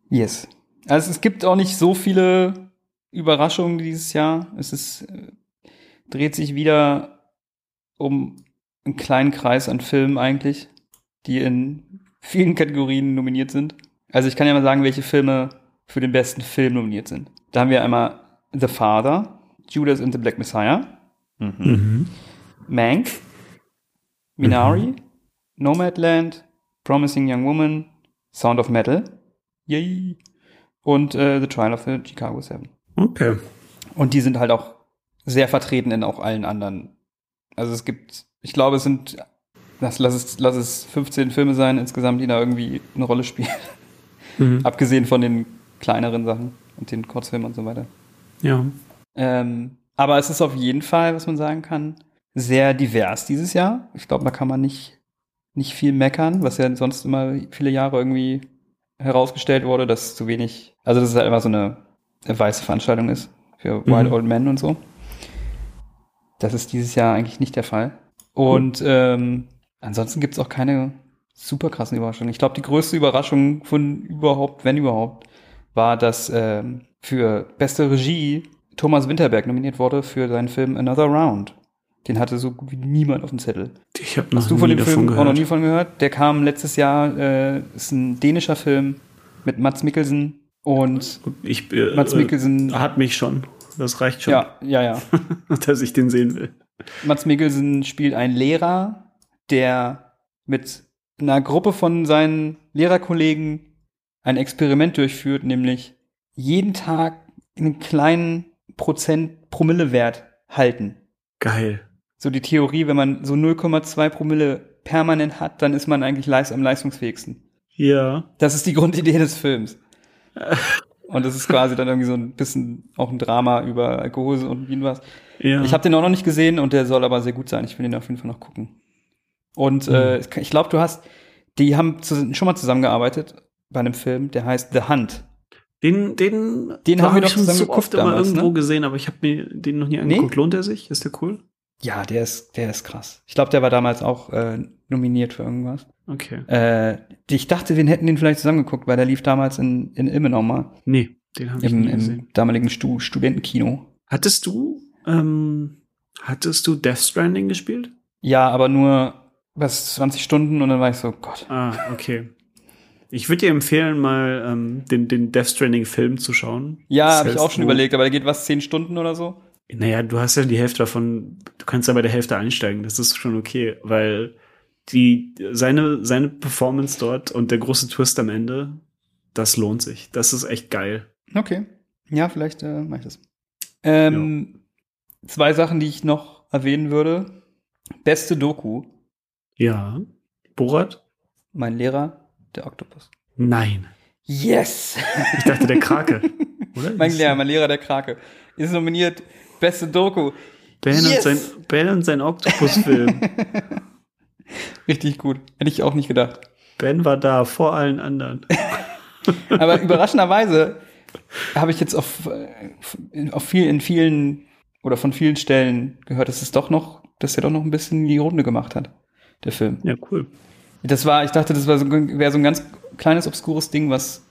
Yes. Also es gibt auch nicht so viele Überraschungen dieses Jahr. Es ist, äh, dreht sich wieder um einen kleinen Kreis an Filmen eigentlich, die in vielen Kategorien nominiert sind. Also ich kann ja mal sagen, welche Filme für den besten Film nominiert sind. Da haben wir einmal The Father, Judas and the Black Messiah, Mhm. Mank, Minari, Nomadland, Promising Young Woman, Sound of Metal, yay, und äh, The Trial of the Chicago Seven. Okay. Und die sind halt auch sehr vertreten in auch allen anderen. Also es gibt, ich glaube, es sind, lass, lass, es, lass es 15 Filme sein insgesamt, die da irgendwie eine Rolle spielen. Mhm. Abgesehen von den kleineren Sachen und den Kurzfilmen und so weiter. Ja. Ähm, aber es ist auf jeden Fall, was man sagen kann, sehr divers dieses Jahr. Ich glaube, da kann man nicht, nicht viel meckern, was ja sonst immer viele Jahre irgendwie herausgestellt wurde, dass zu wenig, also dass es halt immer so eine, eine weiße Veranstaltung ist für Mhm. Wild Old Men und so. Das ist dieses Jahr eigentlich nicht der Fall. Und ähm, ansonsten gibt es auch keine super krassen Überraschungen. Ich glaube, die größte Überraschung von überhaupt, wenn überhaupt, war, dass ähm, für beste Regie Thomas Winterberg nominiert wurde für seinen Film Another Round. Den hatte so gut wie niemand auf dem Zettel. Ich habe noch Hast du von nie dem Film gehört. auch noch nie von gehört? Der kam letztes Jahr, äh, ist ein dänischer Film mit Mats Mikkelsen und Ich, äh, Mats Mikkelsen. äh, hat mich schon. Das reicht schon, ja, ja, ja. dass ich den sehen will. Mats Mikkelsen spielt einen Lehrer, der mit einer Gruppe von seinen Lehrerkollegen ein Experiment durchführt, nämlich jeden Tag einen kleinen Prozent Promillewert halten. Geil. So die Theorie, wenn man so 0,2 Promille permanent hat, dann ist man eigentlich leist am leistungsfähigsten. Ja. Das ist die Grundidee des Films. Und das ist quasi dann irgendwie so ein bisschen auch ein Drama über Alkohol und wie was. ja. Ich habe den auch noch nicht gesehen und der soll aber sehr gut sein. Ich will den auf jeden Fall noch gucken. Und äh, ich glaube, du hast, die haben schon mal zusammengearbeitet bei einem Film, der heißt The Hunt. Den, den, Den haben wir doch schon so oft immer damals, irgendwo ne? gesehen, aber ich habe mir den noch nie angeguckt. Lohnt er sich? Ist der cool? Ja, der ist, der ist krass. Ich glaube, der war damals auch äh, nominiert für irgendwas. Okay. Äh, ich dachte, wir hätten den vielleicht zusammengeguckt, weil der lief damals in, in Ilmenau mal. Nee, den habe ich Im, nie gesehen. im damaligen Stu Studentenkino. Hattest du, ähm, hattest du Death Stranding gespielt? Ja, aber nur was 20 Stunden und dann war ich so, Gott. Ah, okay. Ich würde dir empfehlen, mal ähm, den, den Death Stranding-Film zu schauen. Ja, habe ich auch schon überlegt, aber der geht was 10 Stunden oder so? Naja, du hast ja die Hälfte davon, du kannst ja bei der Hälfte einsteigen, das ist schon okay, weil die, seine, seine Performance dort und der große Twist am Ende, das lohnt sich. Das ist echt geil. Okay. Ja, vielleicht äh, mache ich das. Ähm, Zwei Sachen, die ich noch erwähnen würde. Beste Doku. Ja. Borat? Mein Lehrer, der Oktopus. Nein. Yes! Ich dachte, der Krake. Oder? mein Lehrer, mein Lehrer, der Krake. Ist nominiert. Beste Doku. Ben, Yes! und sein, ben und sein Oktopus-Film. Richtig gut. Hätte ich auch nicht gedacht. ben war da, vor allen anderen. Aber überraschenderweise habe ich jetzt auf, äh, auf viel, in vielen oder von vielen Stellen gehört, dass es doch noch, dass er doch noch ein bisschen die Runde gemacht hat, der Film. Ja, cool. Das war, ich dachte, das so, wäre so ein ganz kleines, obskures Ding, was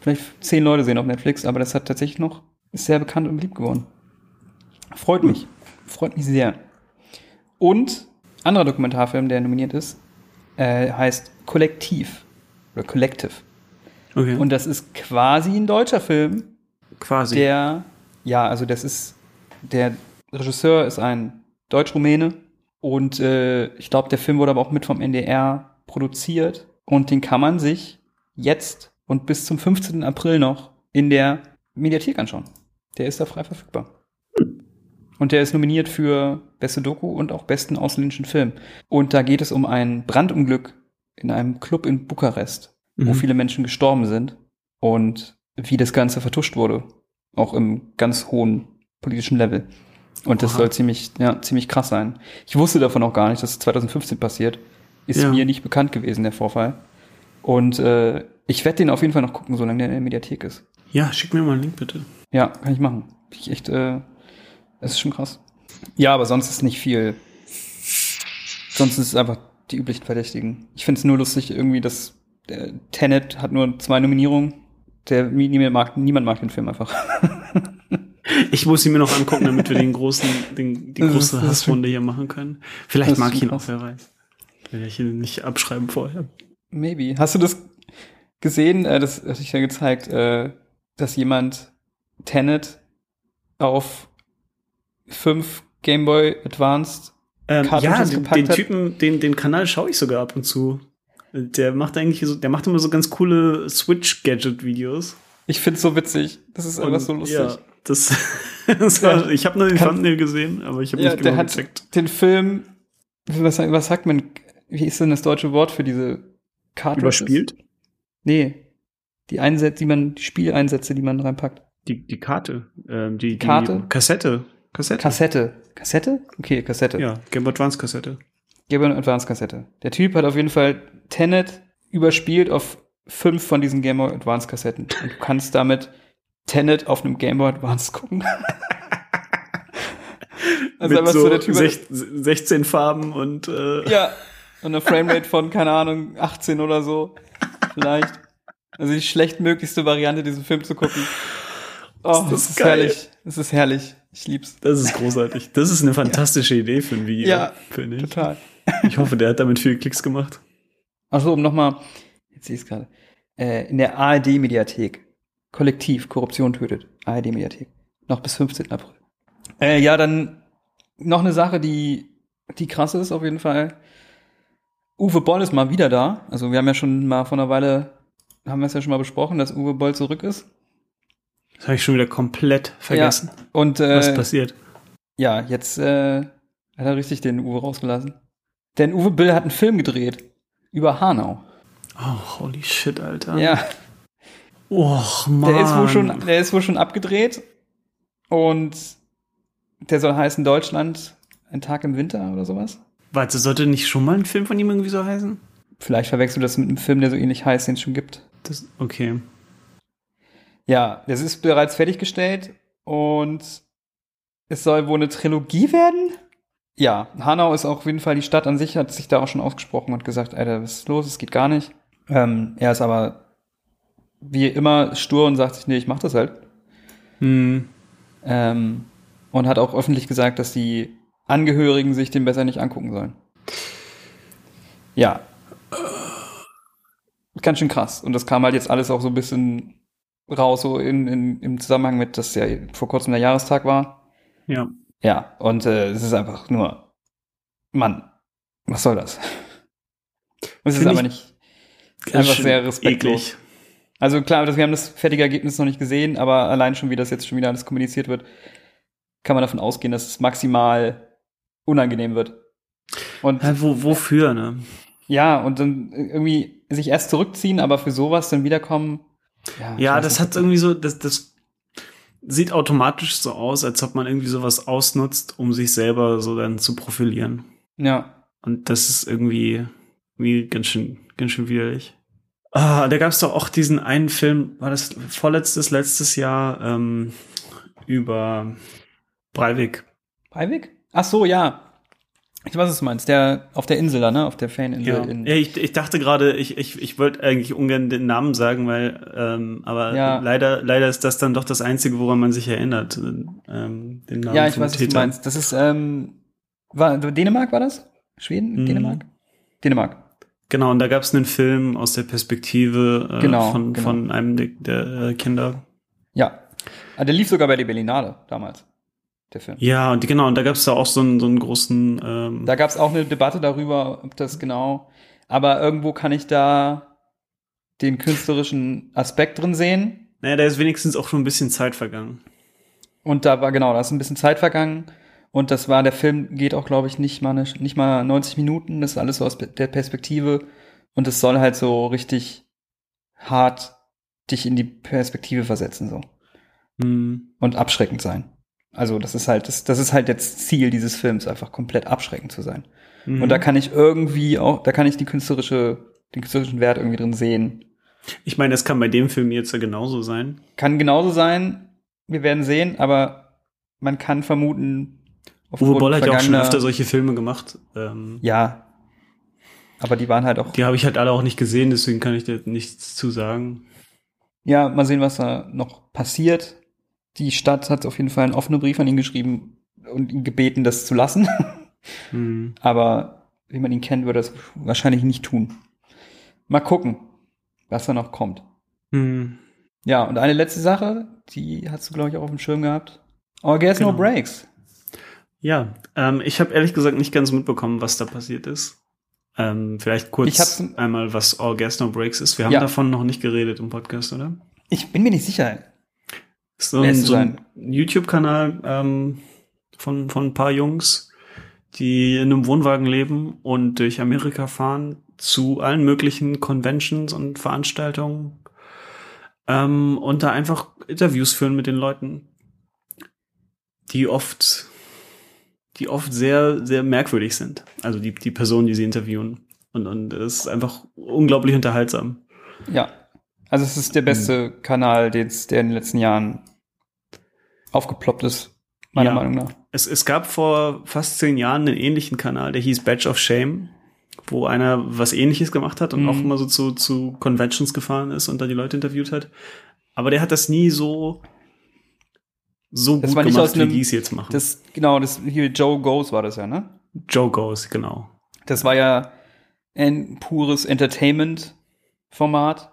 vielleicht zehn Leute sehen auf Netflix, aber das hat tatsächlich noch, ist sehr bekannt und beliebt geworden. Freut mich. Freut mich sehr. Und anderer Dokumentarfilm, der nominiert ist, äh, heißt Kollektiv oder Collective. Okay. Und das ist quasi ein deutscher Film, quasi. der, ja, also das ist, der Regisseur ist ein Deutsch-Rumäne und äh, ich glaube, der Film wurde aber auch mit vom NDR produziert und den kann man sich jetzt und bis zum 15. April noch in der Mediathek anschauen. Der ist da frei verfügbar. Und der ist nominiert für beste Doku und auch besten ausländischen Film. Und da geht es um ein Brandunglück in einem Club in Bukarest, wo Mhm. viele Menschen gestorben sind und wie das Ganze vertuscht wurde. Auch im ganz hohen politischen Level. Und das Oha. soll ziemlich, ja, ziemlich krass sein. Ich wusste davon auch gar nicht, dass es 2015 passiert. Ist Ja. mir nicht bekannt gewesen, der Vorfall. Und äh, ich werde den auf jeden Fall noch gucken, solange der in der Mediathek ist. ja, schick mir mal einen Link, bitte. Ja, kann ich machen. Ich echt, äh, es ist schon krass. Ja, aber sonst ist nicht viel. Sonst ist es einfach die üblichen Verdächtigen. Ich finde es nur lustig, irgendwie, dass äh, Tenet hat nur zwei Nominierungen. Der niemand mag, niemand mag den Film einfach. Ich muss ihn mir noch angucken, damit wir den großen, den, die große Hassrunde hier machen können. Vielleicht mag ich ihn auch, wer weiß. Ich ihn nicht abschreiben vorher. Maybe. Hast du das gesehen? Äh, das hatte ich ja gezeigt, äh, dass jemand Tenet auf fünf Game Boy Advanced Ähm, ja, den, den hat. Typen, den, den Kanal schaue ich sogar ab und zu. Der macht eigentlich so, der macht immer so ganz coole Switch-Gadget-Videos. Ich find's so witzig. Das ist einfach Und, so lustig. Ja, das, das war, ich habe nur den Thumbnail gesehen, aber ich habe Ja, nicht der genau hat gecheckt. den Film, was, was sagt man, wie ist denn das deutsche Wort für diese Cartridges? Überspielt? Nee. Die Einsätze, die man, die Spieleinsätze, die man reinpackt. Die, die Karte. Ähm, die, die Karte? Kassette. Kassette. Kassette. Kassette? Okay, Kassette. Ja, Game Boy Advance Kassette. Game Boy Advance Kassette. Der Typ hat auf jeden Fall Tenet überspielt auf fünf von diesen Game Boy Advance Kassetten. Und du kannst damit Tenet auf einem Game Boy Advance gucken. also Mit so, so der Typ. hat- sech- 16 Farben und äh, Ja. Und eine Framerate von, keine Ahnung, 18 oder so. Vielleicht. Also die schlechtmöglichste Variante, diesen Film zu gucken. Oh, Ist das das ist geil. herrlich. Es ist herrlich. Ich lieb's. das ist großartig. Das ist eine fantastische Idee für ein Video, Ja, finde ich. Total. Ich hoffe, der hat damit viele Klicks gemacht. Achso, um nochmal, jetzt sehe ich es gerade, äh, in der ARD-Mediathek. Kollektiv, Korruption tötet. ARD-Mediathek. Noch bis 15. April. Äh, ja, dann noch eine Sache, die, die krass ist auf jeden Fall. Uwe Boll ist mal wieder da. Also wir haben ja schon mal vor einer Weile, haben wir es ja schon mal besprochen, dass Uwe Boll zurück ist. Das habe ich schon wieder komplett vergessen. Ja. Und Was äh, passiert? ja, jetzt äh, hat er richtig den Uwe rausgelassen. Denn Uwe Bill hat einen Film gedreht über Hanau. Oh, holy shit, Alter. Ja, Och, Mann. der ist wohl schon, der ist wohl schon abgedreht und der soll heißen Deutschland, ein Tag im Winter oder sowas. Warte, sollte nicht schon mal ein Film von ihm irgendwie so heißen? Vielleicht verwechselst du das mit einem Film, der so ähnlich heißt, den es schon gibt. Das, okay. Ja, das ist bereits fertiggestellt und es soll wohl eine Trilogie werden. Ja, Hanau ist auch auf jeden Fall die Stadt an sich, hat sich da auch schon ausgesprochen und gesagt, Alter, was ist los, es geht gar nicht. Ähm, er ist aber wie immer stur und sagt sich, nee, ich mach das halt. Hm. Ähm, und hat auch öffentlich gesagt, dass die Angehörigen sich den besser nicht angucken sollen. Ja. Ganz schön krass. Und das kam halt jetzt alles auch so ein bisschen raus, so in, in, im Zusammenhang mit, dass ja vor kurzem der Jahrestag war. Ja. Ja, und äh, es ist einfach nur, Mann, was soll das? Es ist Find aber ich nicht einfach sehr respektlos. eklig. Also klar, wir haben das fertige Ergebnis noch nicht gesehen, aber allein schon, wie das jetzt schon wieder alles kommuniziert wird, kann man davon ausgehen, dass es maximal unangenehm wird. Und Ja, wo, wofür, ne? ja, und dann irgendwie sich erst zurückziehen, aber für sowas dann wiederkommen. Ja, Ja, das hat irgendwie so, das, das sieht automatisch so aus, als ob man irgendwie sowas ausnutzt, um sich selber so dann zu profilieren. Ja, Und das ist irgendwie, irgendwie ganz schön, ganz schön widerlich. Ah, da gab es doch auch diesen einen Film, war das vorletztes, letztes Jahr, ähm, über Breivik. Breivik? Ach so, ja. Ich weiß, was du meinst. Der auf der Insel da, ne? Auf der Faninsel. Ja, in, ja ich, ich dachte gerade, ich, ich, ich wollte eigentlich ungern den Namen sagen, weil, ähm, aber Ja. leider, leider ist das dann doch das Einzige, woran man sich erinnert, ähm, den Namen ja, ich weiß, was du Täter. meinst. Das ist, ähm, war, Dänemark war das? Schweden? Mhm. Dänemark? Dänemark. Genau, und da gab es einen Film aus der Perspektive äh, Genau, von, genau. von einem der, der äh, Kinder. Ja. Ah, der lief sogar bei der Berlinale damals. Der Film. Ja, und die, genau, und da gab es da auch so einen, so einen großen ähm, Da gab es auch eine Debatte darüber, ob das genau. Aber irgendwo kann ich da den künstlerischen Aspekt drin sehen. Naja, da ist wenigstens auch schon ein bisschen Zeit vergangen. Und da war genau, da ist ein bisschen Zeit vergangen. Und das war, der Film geht auch, glaube ich, nicht mal, eine, nicht mal 90 Minuten. Das ist alles so aus der Perspektive. Und es soll halt so richtig hart dich in die Perspektive versetzen, so. Hm. Und abschreckend sein. Also, das ist halt, das, das ist halt jetzt Ziel dieses Films, einfach komplett abschreckend zu sein. Mhm. Und da kann ich irgendwie auch, da kann ich die künstlerische, den künstlerischen Wert irgendwie drin sehen. Ich meine, das kann bei dem Film jetzt ja genauso sein. Kann genauso sein, wir werden sehen, aber man kann vermuten, Uwe Boll hat ja auch schon öfter solche Filme gemacht. Ähm, Ja. Aber die waren halt auch. Die habe ich halt alle auch nicht gesehen, deswegen kann ich da nichts zu sagen. Ja, mal sehen, was da noch passiert. Die Stadt hat auf jeden Fall einen offenen Brief an ihn geschrieben und ihn gebeten, das zu lassen. Hm. Aber wie man ihn kennt, würde es wahrscheinlich nicht tun. Mal gucken, was da noch kommt. Hm. Ja, und eine letzte Sache, die hast du, glaube ich, auch auf dem Schirm gehabt. Our Gas No Genau. Breaks. Ja, ähm, ich habe ehrlich gesagt nicht ganz mitbekommen, was da passiert ist. Ähm, vielleicht kurz einmal, was All Gas No Breaks ist. Wir haben Ja. davon noch nicht geredet im Podcast, oder? Ich bin mir nicht sicher. Ist so ein, so ein. YouTube-Kanal ähm, von, von ein paar Jungs, die in einem Wohnwagen leben und durch Amerika fahren zu allen möglichen Conventions und Veranstaltungen ähm, und da einfach Interviews führen mit den Leuten, die oft, die oft sehr, sehr merkwürdig sind. Also die, die Personen, die sie interviewen. Und, und es ist einfach unglaublich unterhaltsam. Ja. Also es ist der beste Kanal, den's, der in den letzten Jahren aufgeploppt ist, meiner Ja. Meinung nach. Es, es gab vor fast zehn Jahren einen ähnlichen Kanal, der hieß Badge of Shame, wo einer was ähnliches gemacht hat und Mhm. auch immer so zu, zu Conventions gefahren ist und dann die Leute interviewt hat. Aber der hat das nie so, so Das gut aus gemacht, wie einem- die es jetzt machen. Das, genau, das hier Joe Goes war das ja, ne? Joe Goes, genau. Das war ja ein pures Entertainment-Format.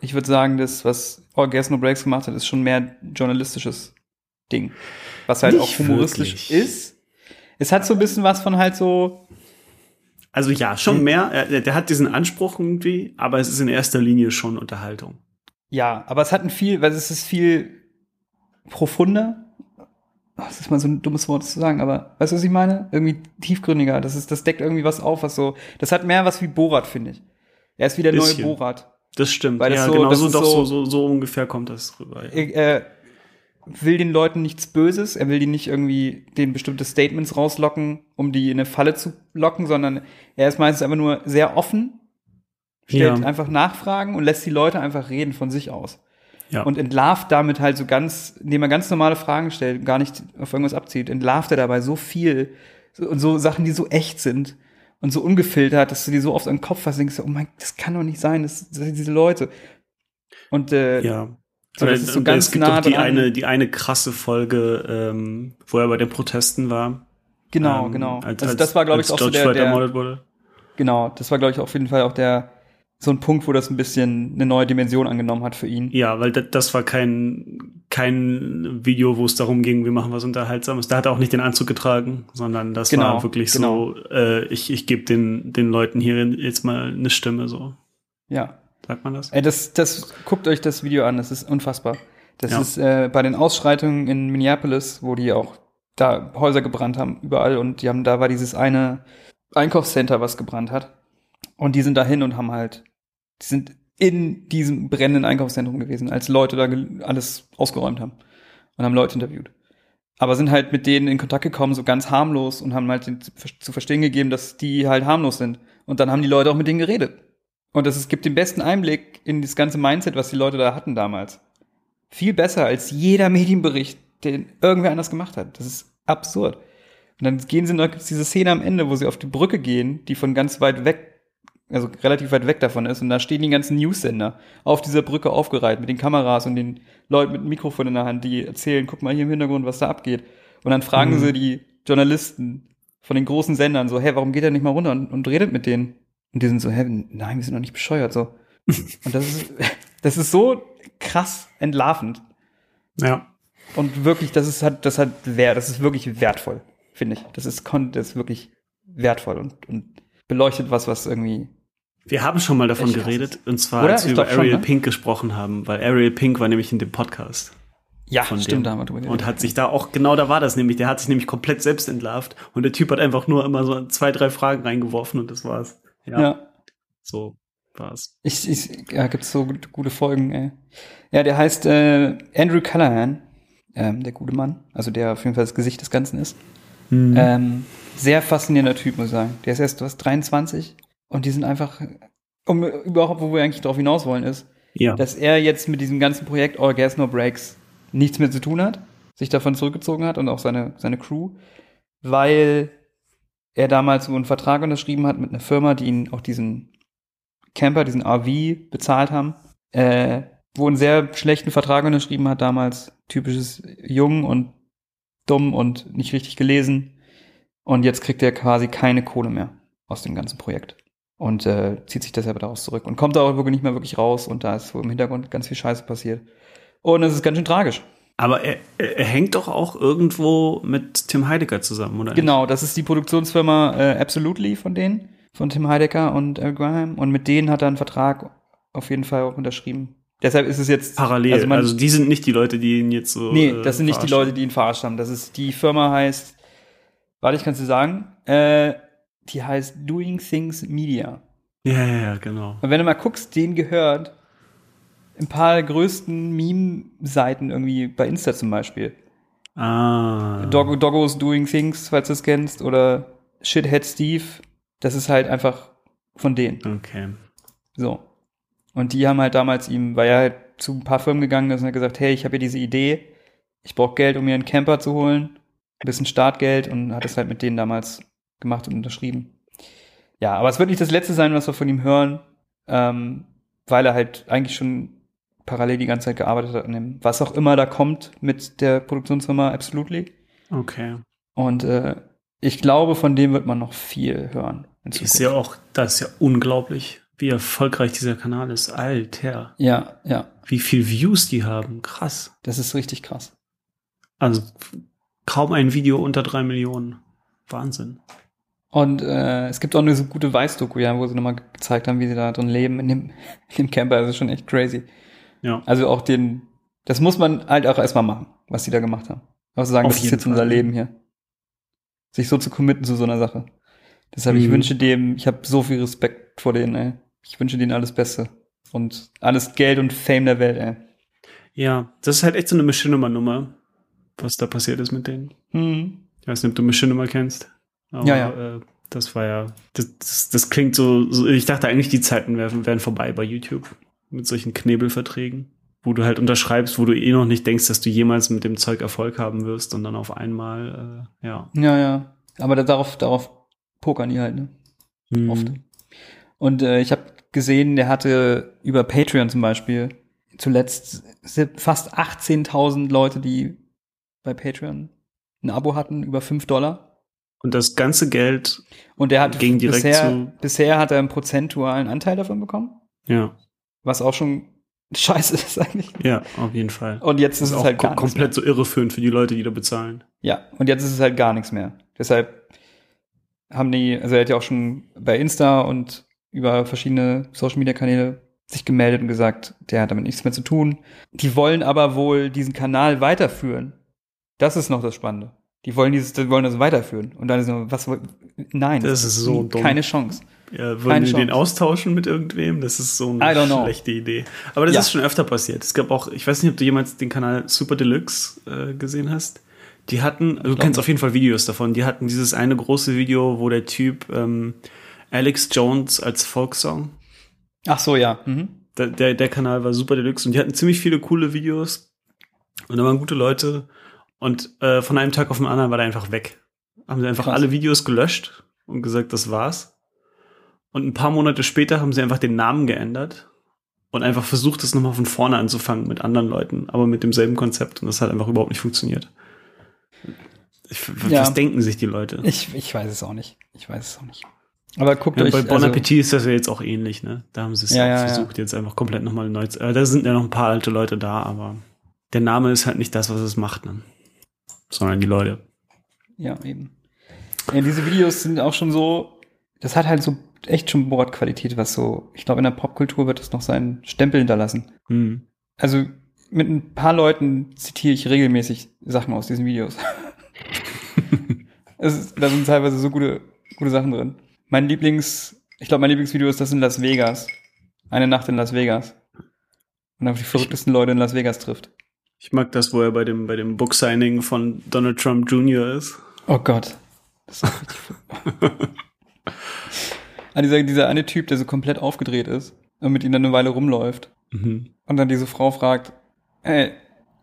Ich würde sagen, das, was All Gas No Breaks gemacht hat, ist schon mehr journalistisches Ding. Was halt Nicht auch humoristisch wirklich. ist. Es hat so ein bisschen was von halt so, Also ja, Hm. schon mehr. Er, der hat diesen Anspruch irgendwie, aber es ist in erster Linie schon Unterhaltung. ja, aber es hat ein viel, weil es ist viel profunder oh, das ist mal so ein dummes Wort zu sagen, aber weißt du, was ich meine? Irgendwie tiefgründiger. Das ist, das deckt irgendwie was auf, was so, das hat mehr was wie Borat, finde ich. Er ist wie der neue. Borat. Das stimmt. Weil das ja, so- genau das so, doch so- so, so, ungefähr kommt das rüber. Ja. Er, er will den Leuten nichts Böses, er will die nicht irgendwie den bestimmte Statements rauslocken, um die in eine Falle zu locken, sondern er ist meistens einfach nur sehr offen, stellt Ja. einfach Nachfragen und lässt die Leute einfach reden von sich aus. Ja. Und entlarvt damit halt so ganz, indem er ganz normale Fragen stellt, gar nicht auf irgendwas abzieht, entlarvt er dabei so viel und so Sachen, die so echt sind und so ungefiltert, dass du dir so oft an den Kopf hast, denkst du, oh mein, das kann doch nicht sein, das, das sind diese Leute. Und äh, Ja. So, das ist so ganz es gibt nah doch die eine, die eine krasse Folge, ähm, wo er bei den Protesten war. genau, ähm, genau. Als, also als, das war, glaube ich, auch so George der, Floyd der ermordet wurde. genau, das war, glaube ich, auf jeden Fall auch der so ein Punkt, wo das ein bisschen eine neue Dimension angenommen hat für ihn. Ja, weil das war kein, kein Video, wo es darum ging, wir machen was Unterhaltsames. Da hat er auch nicht den Anzug getragen, sondern das Genau, war wirklich genau. so, äh, ich, ich gebe den, den Leuten hier jetzt mal eine Stimme, so. Ja. Sagt man das? Ey, das, das, guckt euch das Video an, das ist unfassbar. Das Ja. ist äh, bei den Ausschreitungen in Minneapolis, wo die auch da Häuser gebrannt haben, überall. Und die haben, da war dieses eine Einkaufscenter, was gebrannt hat. Und die sind dahin und haben halt, die sind in diesem brennenden Einkaufszentrum gewesen, als Leute da alles ausgeräumt haben und haben Leute interviewt. Aber sind halt mit denen in Kontakt gekommen, so ganz harmlos und haben halt zu verstehen gegeben, dass die halt harmlos sind. Und dann haben die Leute auch mit denen geredet. Und das ist, gibt den besten Einblick in das ganze Mindset, was die Leute da hatten damals. Viel besser als jeder Medienbericht, den irgendwer anders gemacht hat. Das ist absurd. Und dann gehen sie noch, gibt's diese Szene am Ende, wo sie auf die Brücke gehen, die von ganz weit weg, also relativ weit weg davon ist. Und da stehen die ganzen News-Sender auf dieser Brücke aufgereiht mit den Kameras und den Leuten mit dem Mikrofon in der Hand, die erzählen, guck mal hier im Hintergrund, was da abgeht. Und dann fragen Mhm. sie die Journalisten von den großen Sendern so, hä, warum geht er nicht mal runter und, und redet mit denen? Und die sind so, hä, nein, wir sind doch nicht bescheuert, so. und das ist, das ist so krass entlarvend. Ja. Und wirklich, das ist halt, das hat das ist wirklich wertvoll, finde ich. Das ist, das ist wirklich wertvoll und, und beleuchtet was, was irgendwie. Wir haben schon mal davon geredet, und zwar, Oder? als wir über glaub schon, Ariel ne? Pink gesprochen haben, weil Ariel Pink war nämlich in dem Podcast. Ja, stimmt, da haben wir drüber. Und hat sich da auch, genau da war das nämlich, der hat sich nämlich komplett selbst entlarvt und der Typ hat einfach nur immer so zwei, drei Fragen reingeworfen und das war's. Ja, ja. so war's. Ich, ich, ja, gibt's so gut- gute Folgen, ey. Ja, der heißt äh, Andrew Callahan, ähm, der gute Mann, also der auf jeden Fall das Gesicht des Ganzen ist. Ähm, sehr faszinierender Typ, muss ich sagen. Der ist erst, was, 23? Und die sind einfach, um überhaupt, wo wir eigentlich drauf hinaus wollen, ist, Ja. dass er jetzt mit diesem ganzen Projekt All Gas No Breaks nichts mehr zu tun hat, sich davon zurückgezogen hat und auch seine, seine Crew, weil er damals so einen Vertrag unterschrieben hat mit einer Firma, die ihn auch diesen Camper, diesen RV bezahlt haben, äh, wo einen sehr schlechten Vertrag unterschrieben hat damals, typisches Jung und dumm und nicht richtig gelesen. Und jetzt kriegt er quasi keine Kohle mehr aus dem ganzen Projekt. Und äh, zieht sich deshalb daraus zurück und kommt da auch wirklich nicht mehr wirklich raus und da ist wohl im Hintergrund ganz viel Scheiße passiert. Und es ist ganz schön tragisch. Aber er, er, hängt doch auch irgendwo mit Tim Heidecker zusammen, oder? Genau, das ist die Produktionsfirma äh, Absolutely von denen, von Tim Heidecker und Eric Graham. Und mit denen hat er einen Vertrag auf jeden Fall auch unterschrieben. Deshalb ist es jetzt? Parallel. Also, Also, man, die sind nicht die Leute, die ihn jetzt so. nee, äh, das sind nicht die. Leute, die ihn verarscht haben. Das ist die Firma heißt, warte, ich kann es dir sagen, äh, die heißt Doing Things Media. Ja, ja, ja, genau. Und wenn du mal guckst, denen gehört ein paar der größten Meme-Seiten irgendwie bei Insta zum Beispiel. Ah. Dog Doggos Doing Things, falls du es kennst, oder Shithead Steve. Das ist halt einfach von denen. Okay. So. Und die haben halt damals ihm, weil er halt zu ein paar Firmen gegangen ist und hat gesagt, hey, ich habe hier diese Idee, ich brauche Geld, um mir einen Camper zu holen, ein bisschen Startgeld und hat es halt mit denen damals gemacht und unterschrieben. Ja, aber es wird nicht das letzte sein, was wir von ihm hören, ähm, weil er halt eigentlich schon parallel die ganze Zeit gearbeitet hat an dem, was auch immer da kommt mit der Produktionsfirma Absolutely. Okay. Und äh, ich glaube, von dem wird man noch viel hören. Ist ja auch, das ist ja unglaublich, wie erfolgreich dieser Kanal ist. Alter. ja, ja, Wie viel Views die haben. Krass. das ist richtig krass. Also kaum ein Video unter drei Millionen. Wahnsinn. Und äh, es gibt auch eine so gute Weißdoku, ja, wo sie nochmal gezeigt haben, wie sie da drin leben in dem, in dem Camper. Das ist schon echt crazy. Ja. Also auch den, das muss man halt auch erstmal machen, was sie da gemacht haben. Was sagen, Auf das ist jetzt unser Fall. Leben hier. Sich so zu committen zu so einer Sache. Deshalb, ich Mhm. wünsche dem, ich habe so viel Respekt vor denen, ey. Ich wünsche denen alles Beste. Und alles Geld und Fame der Welt, ey. Ja, das ist halt echt so eine Machinima-Nummer, was da passiert ist mit denen. Hm. Ich weiß nicht, ob du Machinima kennst. Aber, Ja, ja. Äh, das war ja, das, das, das klingt so, so, ich dachte eigentlich, die Zeiten wären, wären vorbei bei YouTube. Mit solchen Knebelverträgen, wo du halt unterschreibst, wo du eh noch nicht denkst, dass du jemals mit dem Zeug Erfolg haben wirst und dann auf einmal, äh, ja. Ja, ja. Aber da, darauf, darauf pokern die halt, ne? Hm. Oft. Und äh, ich habe gesehen, der hatte über Patreon zum Beispiel zuletzt fast 18.000 Leute, die bei Patreon ein Abo hatten, über 5 Dollar. Und das ganze Geld, Und der hat Ging direkt bisher, zu- bisher hat er einen prozentualen Anteil davon bekommen, ja, was auch schon scheiße ist eigentlich. ja, auf jeden Fall. Und jetzt ist ist es auch halt gar komplett so irreführend für die Leute, die da bezahlen. Ja, und jetzt ist es halt gar nichts mehr. Deshalb haben die, also er hat ja auch schon bei Insta und über verschiedene Social Media Kanäle sich gemeldet und gesagt, der hat damit nichts mehr zu tun. Die wollen aber wohl diesen Kanal weiterführen. Das ist noch das Spannende. Die wollen dieses, die wollen das weiterführen. Und dann ist so, was, nein. Das ist so dumm. Keine Chance. Ja, Keine wollen die den Chance. austauschen mit irgendwem? Das ist so eine schlechte Idee. Aber das Ja. ist schon öfter passiert. Es gab auch, ich weiß nicht, ob du jemals den Kanal Super Deluxe äh, gesehen hast. Die hatten, du kennst auf jeden Fall Videos davon, die hatten dieses eine große Video, wo der Typ ähm, Alex Jones als Folksong, Ach so, ja. Mhm. der, der, der Kanal war Super Deluxe und die hatten ziemlich viele coole Videos und da waren gute Leute und äh, von einem Tag auf den anderen war der einfach weg. Haben sie einfach Krass. alle Videos gelöscht und gesagt, das war's. Und ein paar Monate später haben sie einfach den Namen geändert und einfach versucht, das nochmal von vorne anzufangen mit anderen Leuten, aber mit demselben Konzept. Und das hat einfach überhaupt nicht funktioniert. Ich, Ja. Was denken sich die Leute? Ich, ich weiß es auch nicht. Ich weiß es auch nicht. Aber guckt Ja, euch, bei Bon also, Appetit ist das ja jetzt auch ähnlich, ne? Da haben sie es Ja, ja, versucht, jetzt einfach komplett nochmal neu zu. Äh, da sind ja noch ein paar alte Leute da, aber der Name ist halt nicht das, was es macht, ne? Sondern die Leute. Ja, eben. Ja, diese Videos sind auch schon so, das hat halt so echt schon Bordqualität, was so, ich glaube, in der Popkultur wird das noch seinen Stempel hinterlassen. Hm. Also mit ein paar Leuten zitiere ich regelmäßig Sachen aus diesen Videos. ist, da sind teilweise so gute, gute Sachen drin. Mein Lieblings, ich glaube, mein Lieblingsvideo ist das in Las Vegas. Eine Nacht in Las Vegas. Und einfach die verrücktesten Leute in Las Vegas trifft. Ich mag das, wo er bei dem, bei dem Book-Signing von Donald Trump Jr. ist. Oh Gott. Das ist ah, dieser, dieser eine Typ, der so komplett aufgedreht ist und mit ihm dann eine Weile rumläuft. Mhm. Und dann diese Frau fragt, hey,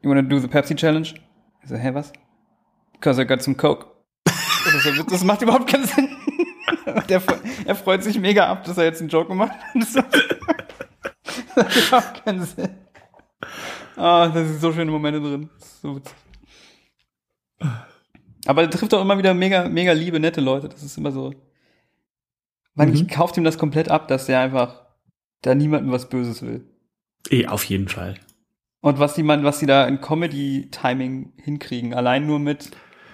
you wanna do the Pepsi Challenge? Ich so, hä, was? Because I got some Coke. Das, das macht überhaupt keinen Sinn. Und er, fre- freut sich mega ab, dass er jetzt einen Joke gemacht hat. Das macht überhaupt keinen Sinn. Ah, da sind so schöne Momente drin. So witzig. Aber er trifft auch immer wieder mega, mega liebe, nette Leute. Das ist immer so. Man Mhm. kauft ihm das komplett ab, dass der einfach da niemandem was Böses will. Eh, auf jeden Fall. Und was die, man, was die da in Comedy-Timing hinkriegen, allein nur mit,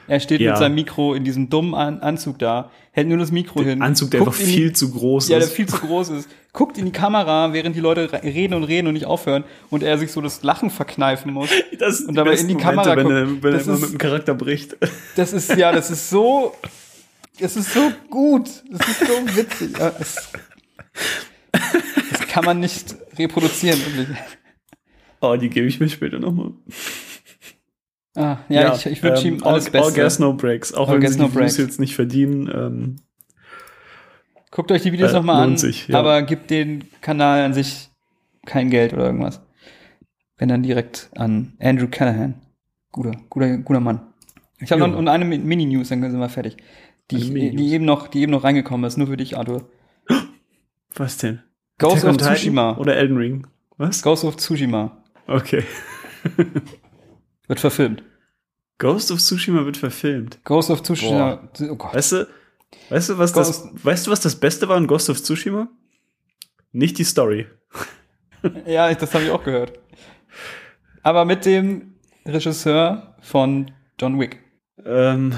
er steht Ja. mit seinem Mikro in diesem dummen An Anzug da, hält nur das Mikro hin. Anzug, der einfach in die- viel zu groß Ja, der ist. viel zu groß ist. Guckt in die Kamera, während die Leute re- reden und reden und nicht aufhören und er sich so das Lachen verkneifen muss. Das und dabei in die Kamera Momente, wenn, guckt. er, wenn Das er ist- mit dem Charakter bricht. Das ist, ja, das ist so, das ist so gut. Das ist so witzig. Ja, es, das kann man nicht reproduzieren, wirklich. Oh, die gebe ich mir später nochmal. Ah, ja, ich, ich wünsche ähm, ihm alles all, Beste. All gas, no breaks. Auch All wenn gas, sie no die Views breaks. jetzt nicht verdienen. Ähm, Guckt euch die Videos Äh, nochmal an, sich, ja. aber gebt den Kanal an sich kein Geld oder irgendwas. Wenn dann direkt an Andrew Callahan. Guter, guter, guter Mann. Ich habe Ja. noch und eine Mini-News, dann sind wir fertig. Die, ich- die, eben noch, die eben noch reingekommen ist, nur für dich, Arthur. was denn? Ghost of Tsushima. Oder Elden Ring? Was? Ghost of Tsushima Okay. wird verfilmt. Ghost of Tsushima wird verfilmt. Ghost of Tsushima. Oh Gott. Weißt du, weißt du, was das, weißt du, was das Beste war in Ghost of Tsushima? Nicht die Story. Ja, das habe ich auch gehört. Aber mit dem Regisseur von John Wick. Ähm,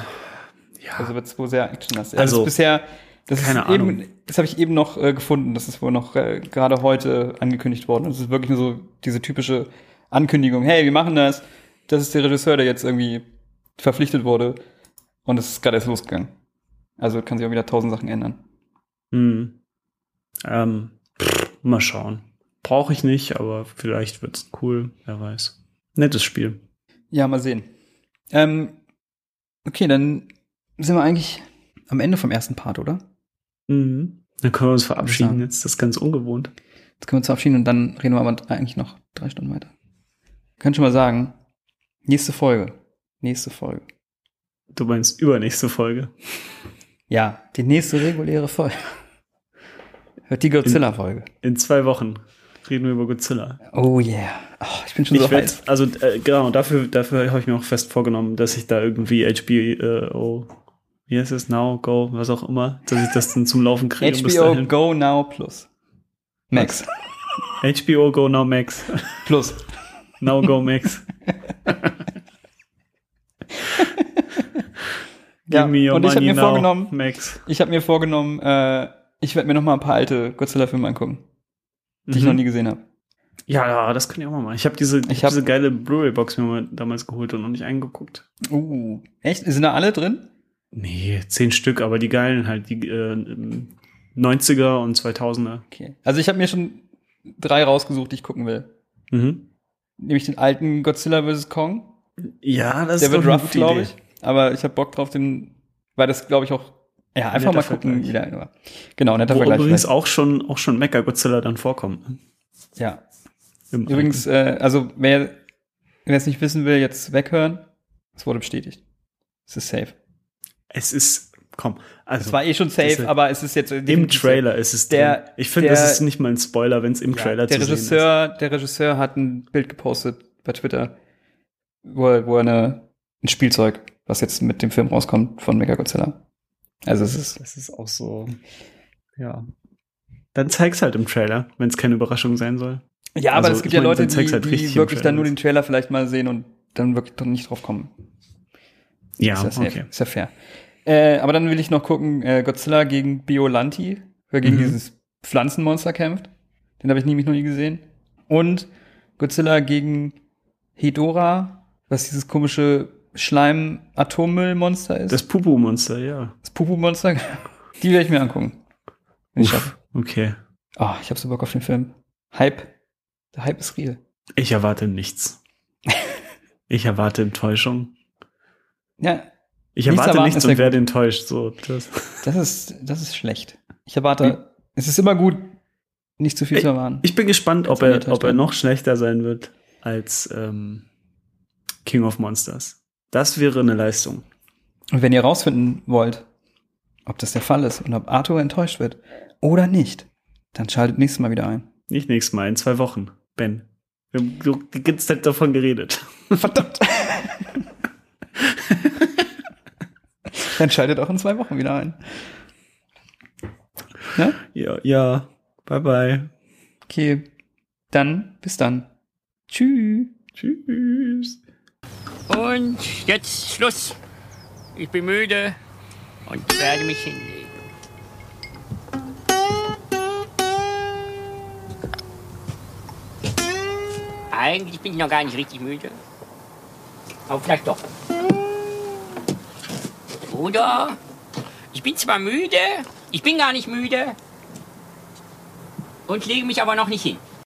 ja. Also wird es wohl sehr actionlastig. Also, Also, das ist bisher, das keine ist Ahnung. eben, das habe ich eben noch äh, gefunden. Das ist wohl noch äh, gerade heute angekündigt worden. Das ist wirklich nur so diese typische Ankündigung. Hey, wir machen das. Das ist der Regisseur, der jetzt irgendwie verpflichtet wurde. Und es ist gerade erst losgegangen. Also kann sich auch wieder tausend Sachen ändern. Hm. Ähm, pff, mal schauen. Brauche ich nicht, aber vielleicht wird's cool. Wer weiß. Nettes Spiel. Ja, mal sehen. Ähm, okay, dann sind wir eigentlich am Ende vom ersten Part, oder? Mhm. Dann können wir uns verabschieden. Jetzt das ist ganz ungewohnt. Jetzt können wir uns verabschieden und dann reden wir aber eigentlich noch drei Stunden weiter. Könnt schon mal sagen, nächste Folge. Nächste Folge. Du meinst übernächste Folge. Ja, die nächste reguläre Folge. Hört die Godzilla-Folge. In zwei Wochen reden wir über Godzilla. Oh yeah. Oh, ich bin schon Ich so werd, heiß. also äh, genau, dafür, dafür habe ich mir auch fest vorgenommen, dass ich da irgendwie HBO, wie heißt es, Now, Go, was auch immer, dass ich das dann zum Laufen kriege. HBO. Go Now Plus. Max. HBO Go Now Max. Plus. Now Go Max. Ja, und ich habe mir now, vorgenommen, Max. ich habe mir vorgenommen, äh, ich werde mir noch mal ein paar alte Godzilla-Filme angucken, die ich Mhm. noch nie gesehen habe. Ja, das kann ich auch mal machen. Ich habe diese, Ich ich hab- hab diese geile Blu-ray-Box mir mal damals geholt und noch nicht eingeguckt. Uh, echt? Sind da alle drin? Nee, zehn Stück, aber die geilen halt, die äh, 90er und 2000er. Okay. Also ich habe mir schon drei rausgesucht, die ich gucken will. Mhm. Nämlich den alten Godzilla vs. Kong. Ja, das Der ist wird doch rough, glaube ich. Aber ich habe Bock drauf, den, weil das glaube ich auch, ja, einfach mal gucken. Vergleich. Wieder, genau, netter Wo Vergleich. übrigens vielleicht. auch schon, auch schon Mecha Godzilla dann vorkommt. ne? Ja. Im Übrigens, äh, also wer, wer es nicht wissen will, jetzt weghören. Es wurde bestätigt. Es ist safe. Es ist, komm, also Es war eh schon safe, ist- aber es ist jetzt im Trailer ist es Der- drin. Ich finde, das ist nicht mal ein Spoiler, wenn es im Ja, Trailer zu sehen Regisseur, der Regisseur hat ein Bild gepostet bei Twitter, wo er, wo er eine, ein Spielzeug, was jetzt mit dem Film rauskommt, von Mechagodzilla. Also es ist. ist, Das ist auch so, ja. Dann zeig's halt im Trailer, wenn es keine Überraschung sein soll. ja, aber Also, es gibt ja Leute, dann die, halt die wirklich dann nur den Trailer vielleicht mal sehen und dann wirklich doch nicht drauf kommen. Ja, ist ja, okay. Ist ja fair. Äh, aber dann will ich noch gucken, äh, Godzilla gegen Biolanti, wer gegen Mhm. dieses Pflanzenmonster kämpft. Den habe ich nämlich noch nie gesehen. Und Godzilla gegen Hedora, was dieses komische Schleim-Atommüllmonster ist. Das Pupu-Monster, ja. Das Pupu-Monster. Die werde ich mir angucken. Wenn ich schaffe. Okay. Oh, ich habe so Bock auf den Film. Hype. Der Hype ist real. Ich erwarte nichts. Ich erwarte Enttäuschung. Ja, Ich Nichts erwarte nichts und werde enttäuscht. So, das. das ist, das ist schlecht. Ich erwarte, es ist immer gut, nicht zu viel zu erwarten. Ich bin gespannt, ob du er, ob er noch schlechter sein wird als ähm, King of Monsters. Das wäre eine Leistung. Und wenn ihr rausfinden wollt, ob das der Fall ist und ob Arthur enttäuscht wird oder nicht, dann schaltet nächstes Mal wieder ein. Nicht nächstes Mal, in zwei Wochen. Ben. Wir haben so die ganze Zeit davon geredet. Verdammt! dann schaltet auch in zwei Wochen wieder ein. Ja? Ja, ja. Bye bye. Okay. Dann, bis dann. Tschüss. Tschüss. Und jetzt Schluss. Ich bin müde und werde mich hinlegen. Eigentlich bin ich noch gar nicht richtig müde. Aber vielleicht doch. Oder? Ich bin zwar müde, ich bin gar nicht müde und lege mich aber noch nicht hin.